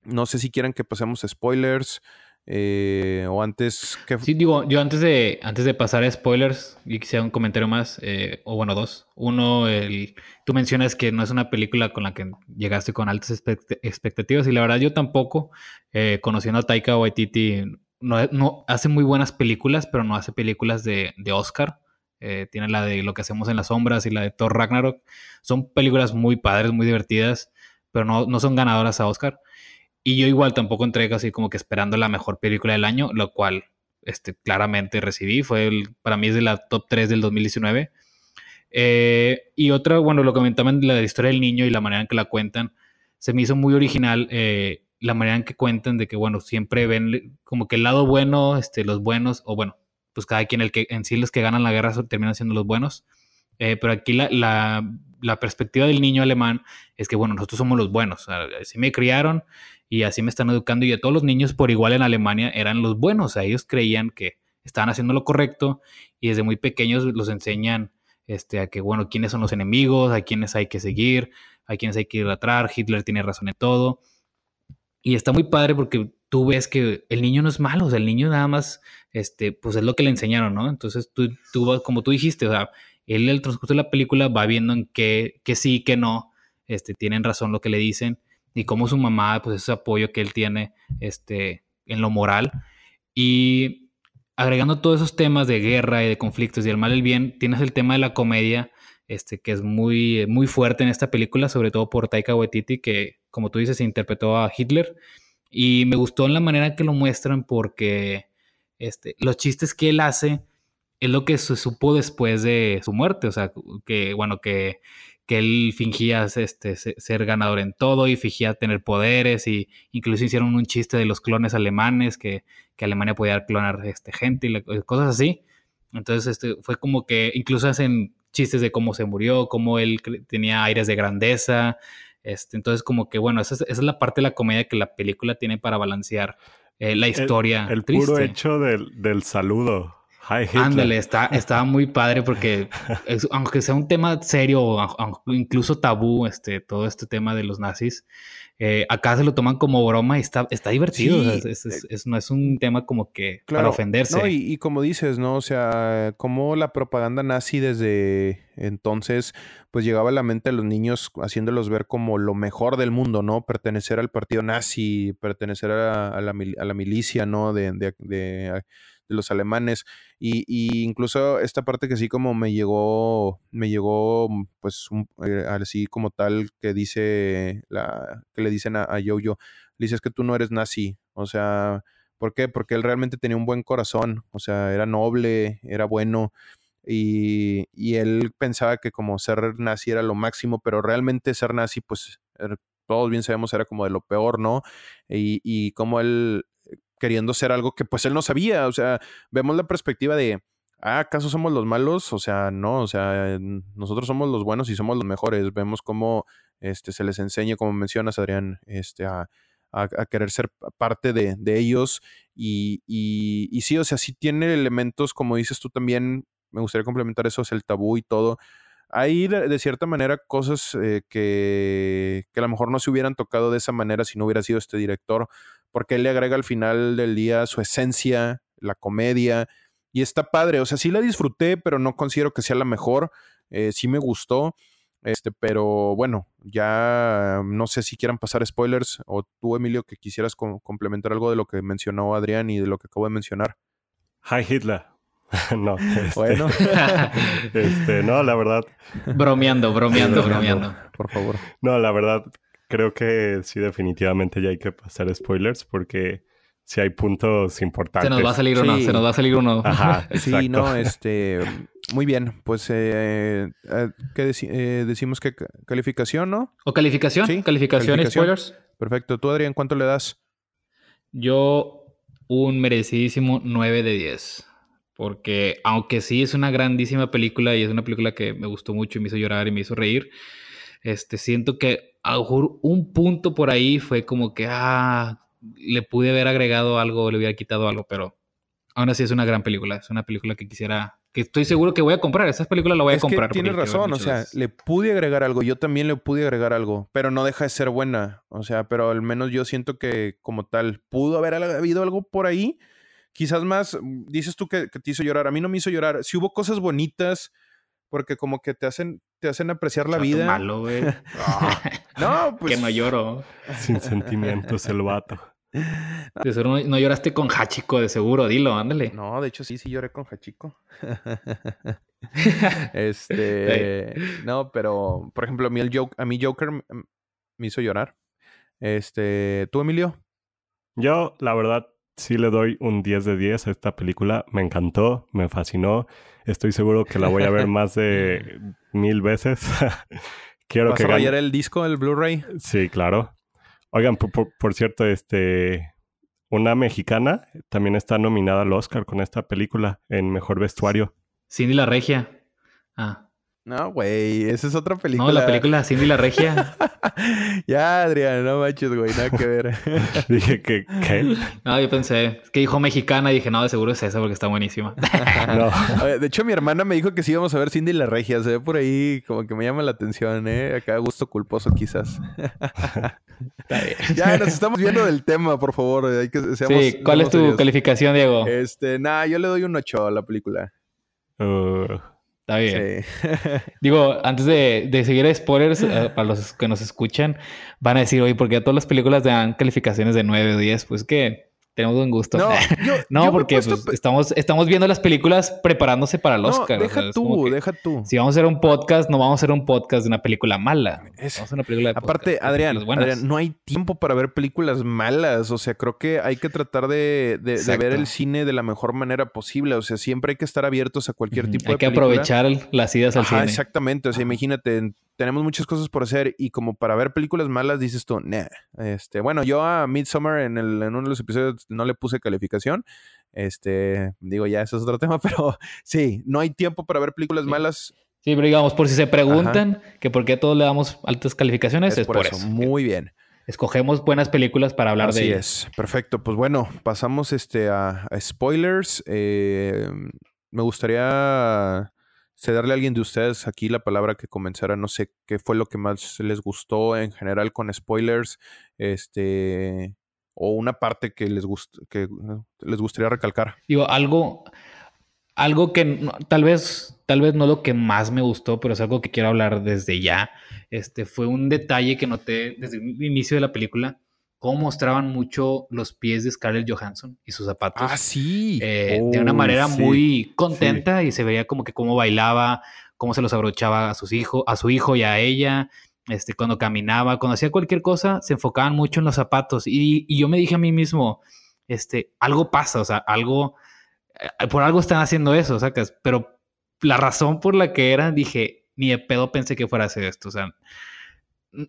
no sé si quieren que pasemos spoilers. Eh, o antes que... Sí, digo, yo antes de, antes de pasar a spoilers, y quisiera un comentario más, eh, o bueno, dos. Uno, el, tú mencionas que no es una película con la que llegaste con altas expectativas, y la verdad yo tampoco, eh, conociendo a Taika Waititi, no, no, hace muy buenas películas, pero no hace películas de, de Oscar. tiene la de Lo que hacemos en las sombras y la de Thor Ragnarok. Son películas muy padres, muy divertidas, pero no, no son ganadoras a Oscar. Y yo igual tampoco entrego así como que esperando la mejor película del año, lo cual este, claramente recibí. Fue el, para mí es de la top 3 del 2019. Eh, y otra, bueno, lo comentaban la historia del niño y la manera en que la cuentan, se me hizo muy original eh, la manera en que cuentan de que, bueno, siempre ven como que el lado bueno, este, los buenos, o bueno, pues cada quien, el que en sí los que ganan la guerra terminan siendo los buenos. Eh, pero aquí la, la, la, perspectiva del niño alemán es que, bueno, nosotros somos los buenos. así me criaron y así me están educando y a todos los niños por igual en Alemania eran los buenos, a ellos creían que estaban haciendo lo correcto y desde muy pequeños los enseñan este, a que, bueno, quiénes son los enemigos, a quiénes hay que seguir, a quiénes hay que idolatrar, Hitler tiene razón en todo. Y está muy padre porque tú ves que el niño no es malo, o sea, el niño nada más, este, pues es lo que le enseñaron, ¿no? Entonces tú, tú como tú dijiste, o sea, él el transcurso de la película va viendo en qué, que sí, que no, este, tienen razón lo que le dicen y cómo su mamá, pues ese apoyo que él tiene este, en lo moral. Y agregando todos esos temas de guerra y de conflictos y el mal y el bien, tienes el tema de la comedia, este, que es muy, muy fuerte en esta película, sobre todo por Taika Waititi, que como tú dices, interpretó a Hitler. Y me gustó la manera que lo muestran porque este, los chistes que él hace es lo que se supo después de su muerte. O sea, que bueno, que que él fingía este, ser ganador en todo y fingía tener poderes y incluso hicieron un chiste de los clones alemanes, que, que Alemania podía clonar este, gente y eh, cosas así. Entonces este, fue como que incluso hacen chistes de cómo se murió, cómo él tenía aires de grandeza. Este, entonces como que bueno, esa es, la parte de la comedia que la película tiene para balancear eh, la historia. El, puro hecho del, del saludo Ándale, está, estaba muy padre porque aunque sea un tema serio o incluso tabú, este, todo este tema de los nazis, eh, acá se lo toman como broma y está, está divertido. es, no es un tema como que para ofenderse. y, como dices, ¿no? O sea, como la propaganda nazi desde entonces, pues llegaba a la mente de los niños haciéndolos ver como lo mejor del mundo, ¿no? Pertenecer al partido nazi, pertenecer a, la, milicia, ¿no? de, de de los alemanes. Y, incluso esta parte que sí como me llegó, me llegó mm, pues eh, así como tal que dice, la, que le dicen a, a Jojo, le dices que tú no eres nazi, o sea, ¿por qué? Porque él realmente tenía un buen corazón, o sea, era noble, era bueno. Y, y, él pensaba que como ser nazi era lo máximo, pero realmente ser nazi, pues er, todos bien sabemos, era como de lo peor, ¿no? Y, y como él queriendo ser algo que pues él no sabía. O sea, vemos la perspectiva de, ah, ¿acaso somos los malos? O sea, no, o sea, nosotros somos los buenos y somos los mejores. Vemos cómo este, se les enseña, como mencionas, Adrián, este, a, querer ser parte de, de ellos. Y, y, y, sí, o sea, sí tiene elementos, como dices tú también, me gustaría complementar eso, es el tabú y todo. Hay de, cierta manera cosas eh, que, que a lo mejor no se hubieran tocado de esa manera si no hubiera sido este director, porque él le agrega al final del día su esencia, la comedia, y está padre. O sea, sí la disfruté, pero no considero que sea la mejor. Eh, sí me gustó. Este, pero bueno, ya no sé si quieran pasar spoilers o tú, Emilio, que quisieras complementar algo de lo que mencionó Adrián y de lo que acabo de mencionar. Hi Hitler. no, este, Bueno, este, no, la verdad, Bromeando, bromeando, bromeando. por favor. no, la verdad, creo que sí, definitivamente ya hay que pasar spoilers porque sí hay puntos importantes. Se nos va a salir uno, Sí. se nos va a salir uno. Ajá, Sí, exacto. no, este, muy bien, pues, eh, eh, ¿qué deci- eh, decimos que ca- calificación, no? ¿O calificación? Sí, calificación, y calificación. spoilers. Perfecto. ¿Tú, Adrián, cuánto le das? Yo un merecidísimo 9 de 10. Porque aunque sí es una grandísima película y es una película que me gustó mucho y me hizo llorar y me hizo reír, este, siento que a un punto por ahí fue como que, ah, le pude haber agregado algo, le hubiera quitado algo, pero aún así es una gran película. Es una película que quisiera, que estoy seguro que voy a comprar. Esa película la voy a es comprar. que tienes razón, o sea, veces. le pude agregar algo, yo también le pude agregar algo, pero no deja de ser buena, o sea, pero al menos yo siento que como tal, pudo haber habido algo por ahí, quizás más, dices tú que, que te hizo llorar, a mí no me hizo llorar, si hubo cosas bonitas, porque como que te hacen, te hacen apreciar la Chato vida. malo, güey. No, pues... que no lloro. Sin sentimientos el vato. De seguro no, no lloraste con Hachiko, de seguro, dilo, ándale. No, de hecho sí, sí lloré con Hachiko. este, no, pero por ejemplo, a mí el Joker, a mí Joker m- me hizo llorar. Este, ¿tú Emilio? Yo, la verdad, sí le doy un 10 de 10 a esta película. Me encantó, me fascinó. Estoy seguro que la voy a ver más de mil veces. Quiero ¿Vas que a rayar el disco, el Blu-ray? Sí, claro. Oigan, por, por- por cierto, este, una mexicana también está nominada al Oscar con esta película en mejor vestuario. Cindy la Regia. Ah. No, güey, esa es otra película. No, la película Cindy la Regia. ya, Adrián, no manches, güey, nada que ver. Dije que, ¿qué? No, yo pensé, es que dijo mexicana y dije, no, de seguro es esa porque está buenísima. No. A ver, De hecho, mi hermana me dijo que sí íbamos a ver Cindy y la Regia. Se ve por ahí como que me llama la atención, ¿eh? Acá gusto culposo, quizás. ya, nos estamos viendo del tema, por favor. Hay que, seamos- sí, ¿cuál es tu serios. calificación, Diego? Este, nada, yo le doy un 8 a la película. Uh, Está bien. Sí. Digo, antes de, de seguir spoilers, eh, para los que nos escuchan, van a decir, oye, ¿por qué a todas las películas dan calificaciones de 9 o 10? Pues que tenemos buen gusto. No, yo, No, yo porque puesto pues, estamos, estamos viendo las películas preparándose para el No, Oscar. o deja sea, tú, que deja tú. Si vamos a hacer un podcast, no vamos a hacer un podcast de una película mala. Es- Vamos a hacer una película de Aparte, podcast, Adrián. Adrián, no hay tiempo para ver películas malas. O sea, creo que hay que tratar de, de- ver el cine de la mejor manera posible. O sea, siempre hay que estar abiertos a cualquier tipo Hay de que película. aprovechar el- las idas al Ajá, cine. exactamente. O sea, imagínate, tenemos muchas cosas por hacer y como para ver películas malas dices tú, nah. Este, bueno, yo a Midsommar en, el, en uno de los episodios no le puse calificación. Este, digo, ya eso es otro tema, pero sí, no hay tiempo para ver películas Sí. malas. Sí, pero digamos, por si se preguntan que por qué a todos le damos altas calificaciones, es, por, eso. Muy bien. Escogemos buenas películas para hablar Así de ellas. es, perfecto. Pues bueno, pasamos este a, a spoilers. Eh, me gustaría cederle a alguien de ustedes aquí la palabra que comenzara. No sé qué fue lo que más les gustó en general con spoilers. Este. O una parte que les gust que les gustaría recalcar. Digo, algo, algo que tal vez, tal vez no lo que más me gustó, pero es algo que quiero hablar desde ya. Este fue un detalle que noté desde el inicio de la película, cómo mostraban mucho los pies de Scarlett Johansson y sus zapatos. Ah, sí. eh, de una Uy, manera sí, muy contenta y se veía como que cómo bailaba, cómo se los abrochaba a sus hijos, a su hijo y a ella, este, cuando caminaba, cuando hacía cualquier cosa, se enfocaban mucho en los zapatos y, y yo me dije a mí mismo, este, algo pasa, o sea, algo, eh, por algo están haciendo eso, sacas, pero la razón por la que era, dije, ni de pedo pensé que fuera a hacer esto, o sea,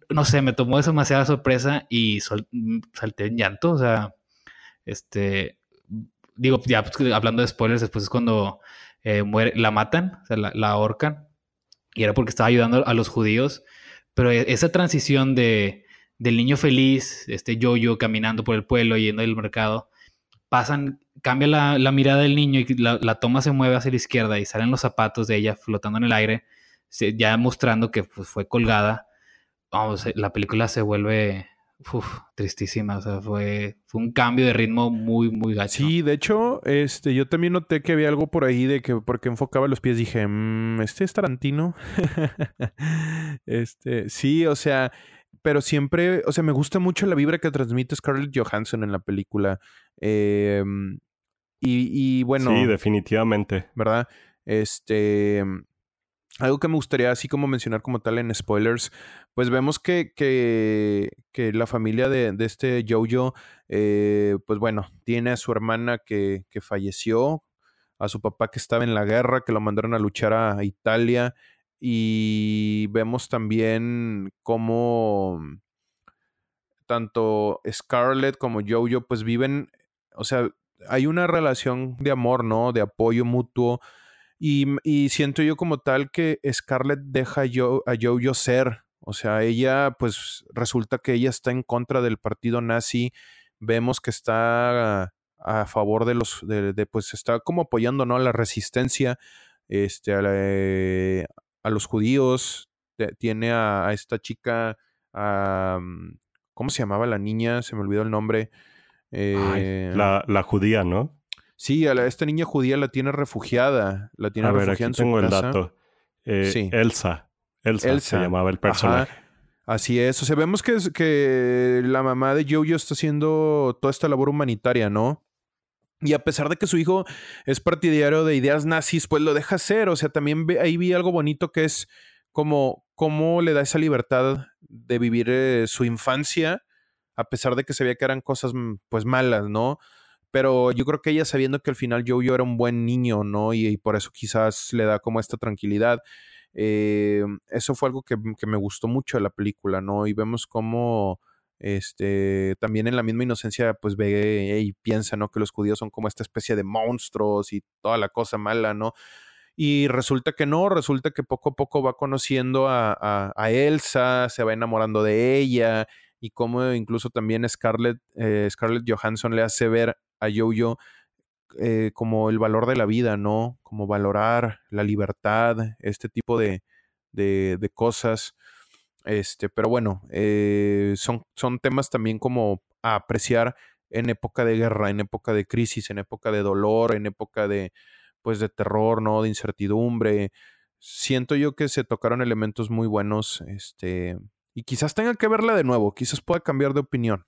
no sé, me tomó demasiada sorpresa y salté en llanto, o sea, este, digo, ya pues, hablando de spoilers, después es cuando eh, muere, la matan, o sea, la, ahorcan, y era porque estaba ayudando a los judíos, pero e- esa transición de, del niño feliz, este yo-yo caminando por el pueblo, yendo al mercado, pasan, cambia la, mirada del niño y la, la toma se mueve hacia la izquierda y salen los zapatos de ella flotando en el aire, ya mostrando que pues, fue colgada. Vamos, eh, la película se vuelve uf, tristísima, o sea, fue, fue un cambio de ritmo muy, muy gacho. Sí, de hecho, este, yo también noté que había algo por ahí de que porque enfocaba los pies dije, "Mm, este es Tarantino. este, sí, o sea, pero siempre, o sea, me gusta mucho la vibra que transmite Scarlett Johansson en la película. Em, Y, bueno. Sí, definitivamente. ¿Verdad? Este. Algo que me gustaría así como mencionar como tal en spoilers, pues vemos que, que, la familia de, de este Jojo, eh, pues bueno, tiene a su hermana que, que, falleció, a su papá que estaba en la guerra, que lo mandaron a luchar a Italia, y vemos también cómo tanto Scarlett como Jojo pues viven, o sea, hay una relación de amor, ¿no? De apoyo mutuo y, siento yo como tal que Scarlett deja a, yo, a Jojo ser. O sea, ella, pues resulta que ella está en contra del partido nazi. Vemos que está a, favor de los, de, pues está como apoyando, ¿no? La resistencia este, a, a los judíos. Tiene a, esta chica, mm, ¿cómo se llamaba la niña? Se me olvidó el nombre. Eh, la, la judía, ¿no? Sí, a esta niña judía la tiene refugiada. La tiene a ver, aquí tengo el dato. Eh, sí. Elsa. Elsa. se llamaba el personaje. Así es. O sea, vemos que, que la mamá de Jojo está haciendo toda esta labor humanitaria, ¿no? Y a pesar de que su hijo es partidario de ideas nazis, pues lo deja hacer. O sea, también ahí vi algo bonito que es como cómo le da esa libertad de vivir eh, su infancia, a pesar de que se veía que eran cosas mm, pues malas, ¿no? Pero yo creo que ella sabiendo que al final Jojo era un buen niño, ¿no? Y, por eso quizás le da como esta tranquilidad. Eh, eso fue algo que, me gustó mucho de la película, ¿no? Y vemos cómo este, también en la misma inocencia, pues ve y piensa, ¿no? Que los judíos son como esta especie de monstruos y toda la cosa mala, ¿no? Y resulta que no, resulta que poco a poco va conociendo a, a, Elsa, se va enamorando de ella y cómo incluso también Scarlett, eh, Scarlett Johansson le hace ver a Jojo eh, como el valor de la vida, ¿no? Como valorar la libertad, este tipo de, de, cosas. Este, pero bueno, eh, son, son temas también como a apreciar en época de guerra, en época de crisis, en época de dolor, en época de, pues, de terror, ¿no? De incertidumbre. Siento yo que se tocaron elementos muy buenos, este, y quizás tenga que verla de nuevo, quizás pueda cambiar de opinión.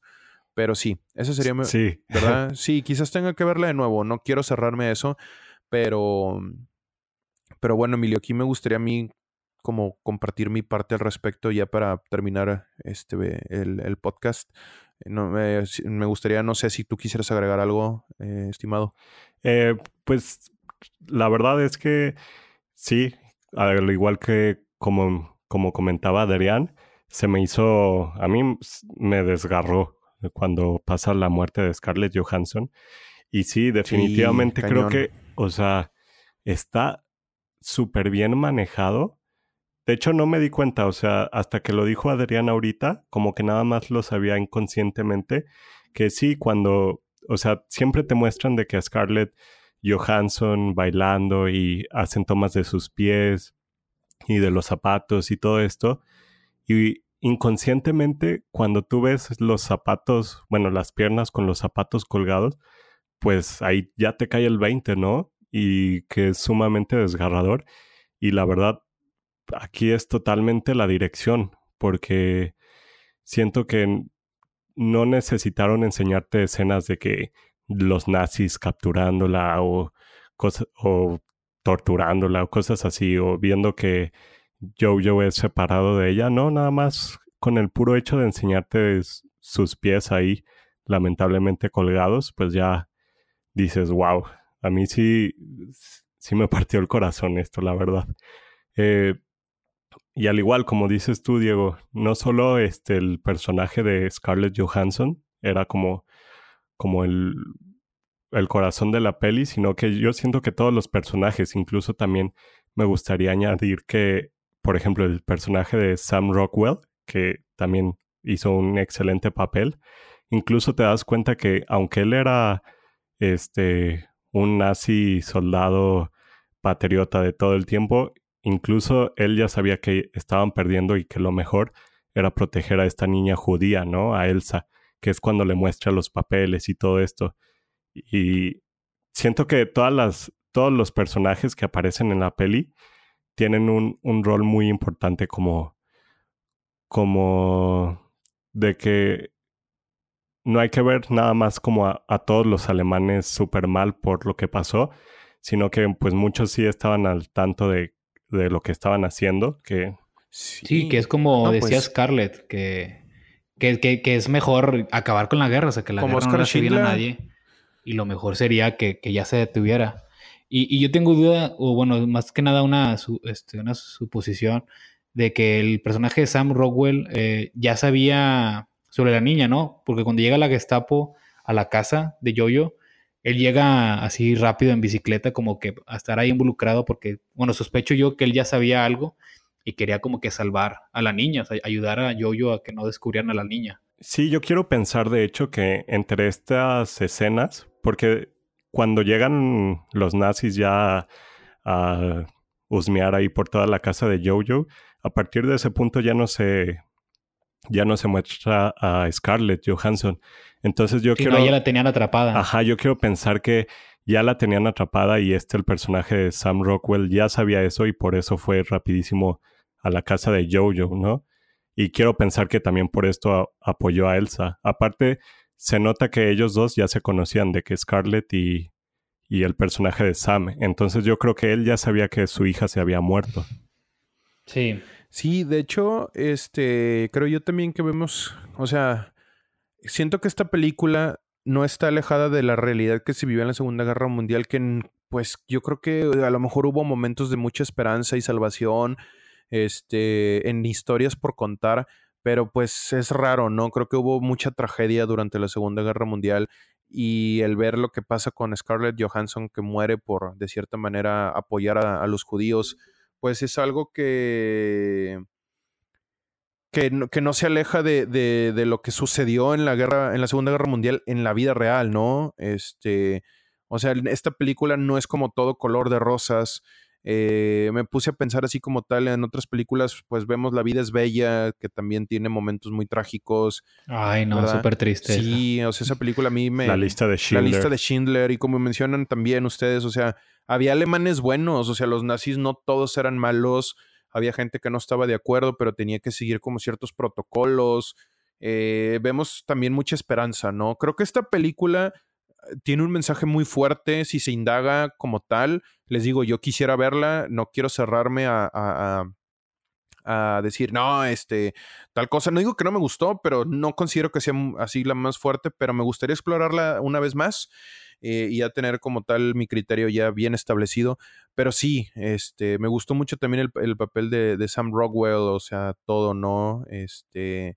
Pero sí, eso sería... Sí. ¿Verdad? Sí, quizás tenga que verla de nuevo. No quiero cerrarme a eso, pero... Pero bueno, Emilio, aquí me gustaría a mí como compartir mi parte al respecto ya para terminar este el, podcast. No, me gustaría, no sé si tú quisieras agregar algo, eh, estimado. Eh, pues la verdad es que sí, al igual que como, como comentaba Adrián, se me hizo, a mí me desgarró cuando pasa la muerte de Scarlett Johansson. Y sí, definitivamente creo que, o sea, está súper bien manejado. De hecho, no me di cuenta, o sea, hasta que lo dijo Adrián ahorita, como que nada más lo sabía inconscientemente, que sí, cuando, o sea, siempre te muestran de que Scarlett Johansson bailando y hacen tomas de sus pies y de los zapatos y todo esto. Y inconscientemente, cuando tú ves los zapatos, bueno, las piernas con los zapatos colgados, pues ahí ya te cae el 20, ¿no? Y que es sumamente desgarrador. Y la verdad, aquí es totalmente la dirección, porque siento que no necesitaron enseñarte escenas de que los nazis capturándola o, o torturándola o cosas así, o viendo que Jojo es separado de ella, no, nada más con el puro hecho de enseñarte sus pies ahí, lamentablemente colgados, pues ya dices, wow, a mí sí, sí me partió el corazón esto, la verdad. Eh, y al igual, como dices tú, Diego, no solo este, el personaje de Scarlett Johansson era como, como el, el corazón de la peli, sino que yo siento que todos los personajes, incluso también me gustaría añadir que por ejemplo, el personaje de Sam Rockwell, que también hizo un excelente papel. Incluso te das cuenta que aunque él era este un nazi soldado patriota de todo el tiempo, incluso él ya sabía que estaban perdiendo y que lo mejor era proteger a esta niña judía, ¿no? A Elsa, que es cuando le muestra los papeles y todo esto. Y siento que todas las, todos los personajes que aparecen en la peli tienen un, un rol muy importante como, como de que no hay que ver nada más como a, todos los alemanes súper mal por lo que pasó, sino que pues muchos sí estaban al tanto de, lo que estaban haciendo, que... Sí, que es como decía pues Scarlett, que, que, es mejor acabar con la guerra, o sea, que la guerra no le a nadie, y lo mejor sería que, ya se detuviera. Y, yo tengo duda, o bueno, más que nada una, este, suposición, de que el personaje de Sam Rockwell eh, ya sabía sobre la niña, ¿no? Porque cuando llega la Gestapo a la casa de Jojo, él llega así rápido en bicicleta, como que a estar ahí involucrado, porque, bueno, sospecho yo que él ya sabía algo y quería como que salvar a la niña, o ayudar a Jojo a que no descubrieran a la niña. Sí, yo quiero pensar, de hecho, que entre estas escenas, porque cuando llegan los nazis ya a husmear ahí por toda la casa de Jojo, a partir de ese punto ya no se ya no se muestra a Scarlett Johansson. Entonces yo quiero... No, ya la tenían atrapada. Ajá, yo quiero pensar que ya la tenían atrapada y este, el personaje de Sam Rockwell, ya sabía eso y por eso fue rapidísimo a la casa de Jojo, ¿no? Y quiero pensar que también por esto apoyó a Elsa. Aparte, se nota que ellos dos ya se conocían de que Scarlett y, y el personaje de Sam. Entonces yo creo que él ya sabía que su hija se había muerto. Sí. Sí, de hecho, este, creo yo también que vemos, o sea, siento que esta película no está alejada de la realidad que se vivió en la Segunda Guerra Mundial, que pues yo creo que a lo mejor hubo momentos de mucha esperanza y salvación, este, en historias por contar, pero pues es raro, ¿no? Creo que hubo mucha tragedia durante la Segunda Guerra Mundial y el ver lo que pasa con Scarlett Johansson que muere por, de cierta manera, apoyar a los judíos pues es algo que, que, no, que no se aleja de, de, lo que sucedió en la guerra, en la Segunda Guerra Mundial, en la vida real, ¿no? Este, o sea, esta película no es como todo color de rosas. Eh, me puse a pensar así como tal en otras películas, pues vemos La vida es bella, que también tiene momentos muy trágicos. Ay, no, súper triste. Sí, o sea, esa película a mí me... La lista de Schindler. La lista de Schindler, y como mencionan también ustedes, o sea, había alemanes buenos, o sea, los nazis no todos eran malos, había gente que no estaba de acuerdo, pero tenía que seguir como ciertos protocolos. Eh, vemos también mucha esperanza, ¿no? Creo que esta película tiene un mensaje muy fuerte si se indaga como tal. Les digo, yo quisiera verla, no quiero cerrarme a, a, a, decir, no, este, tal cosa. No digo que no me gustó, pero no considero que sea así la más fuerte, pero me gustaría explorarla una vez más. Eh, y ya tener como tal mi criterio ya bien establecido. Pero sí, este, me gustó mucho también el, papel de, Sam Rockwell, o sea, todo, ¿no? Este,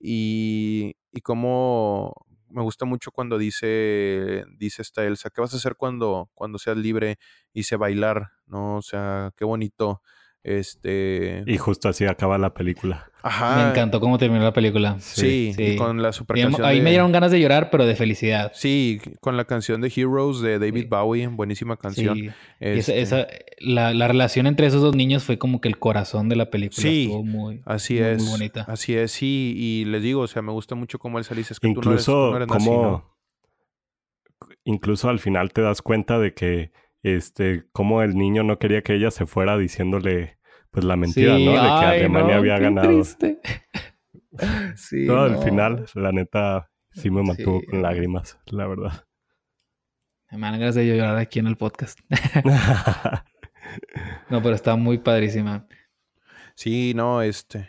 y, y como me gusta mucho cuando dice, dice esta Elsa, ¿qué vas a hacer cuando, cuando seas libre se bailar? ¿No? O sea, qué bonito este. Y justo así acaba la película. Ajá. Me encantó cómo terminó la película. Sí, con la super canción. Ahí me dieron ganas de llorar, pero de felicidad. Sí, con la canción de Heroes de David Bowie, buenísima canción. Sí. Este esa, la, la, relación entre esos dos niños fue como que el corazón de la película. Sí, Estuvo muy, así es. Muy bonita. Así es, sí. Y les digo, o sea, me gusta mucho cómo él se dice, que incluso tú Incluso al final te das cuenta de que este, cómo el niño no quería que ella se fuera diciéndole, pues la mentira, ¿no? De que Alemania había ganado. sí, Todo al final, la neta, sí me mantuvo con lágrimas, la verdad. Me dan ganas de llorar aquí en el podcast. no, pero está muy padrísima. Sí, no, este.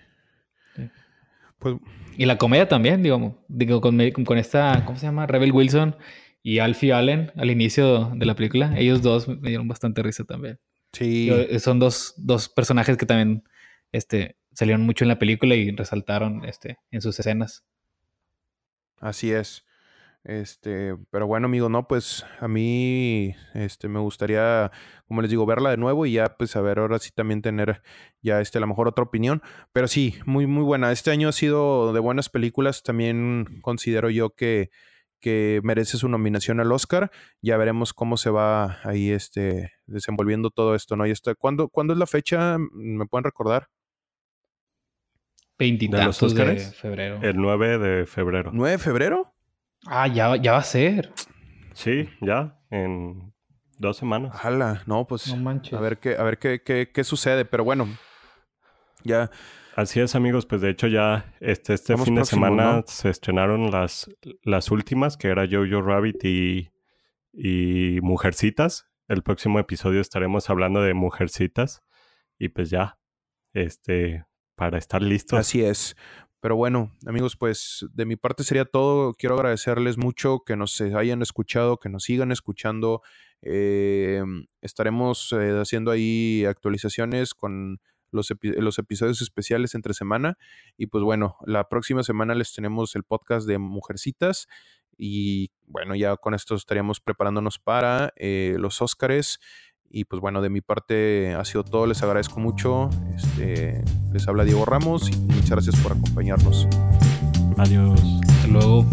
Pues... Y la comedia también, digo, digo con, con esta, ¿cómo se llama? Rebel Wilson y Alfie Allen al inicio de la película. Ellos dos me dieron bastante risa también. Sí. Eh, son dos, dos, personajes que también este, salieron mucho en la película y resaltaron este, en sus escenas. Así es. Este, pero bueno, amigo, no, pues a mí este me gustaría, como les digo, verla de nuevo y ya pues a ver ahora sí también tener ya este a lo mejor otra opinión, pero sí, muy muy buena. Este año ha sido de buenas películas, también considero yo que que merece su nominación al Oscar. Ya veremos cómo se va ahí este, desenvolviendo todo esto, ¿no? Y está, ¿cuándo, ¿Cuándo es la fecha? ¿Me pueden recordar? Veintitantos de, de febrero. El 9 de febrero. ¿9 de febrero? Ah, ya, ya va a ser. Sí, ya, en dos semanas. Ojalá, no, pues a ver qué, a ver qué, qué, qué sucede, pero bueno, ya Así es, amigos. Pues de hecho ya este, este fin de semana se estrenaron las, las últimas, que era Jojo Rabbit y, y Mujercitas. El próximo episodio estaremos hablando de Mujercitas. Y pues ya, este, para estar listos. Así es. Pero bueno, amigos, pues de mi parte sería todo. Quiero agradecerles mucho que nos hayan escuchado, que nos sigan escuchando. Eh, estaremos eh, haciendo ahí actualizaciones con los, los, episodios especiales entre semana. Y pues bueno, la próxima semana les tenemos el podcast de Mujercitas. Y bueno, ya con esto estaríamos preparándonos para eh, los Óscares. Y pues bueno, de mi parte ha sido todo. Les agradezco mucho. Este, les habla Diego Ramos y muchas gracias por acompañarnos. Adiós. Hasta luego.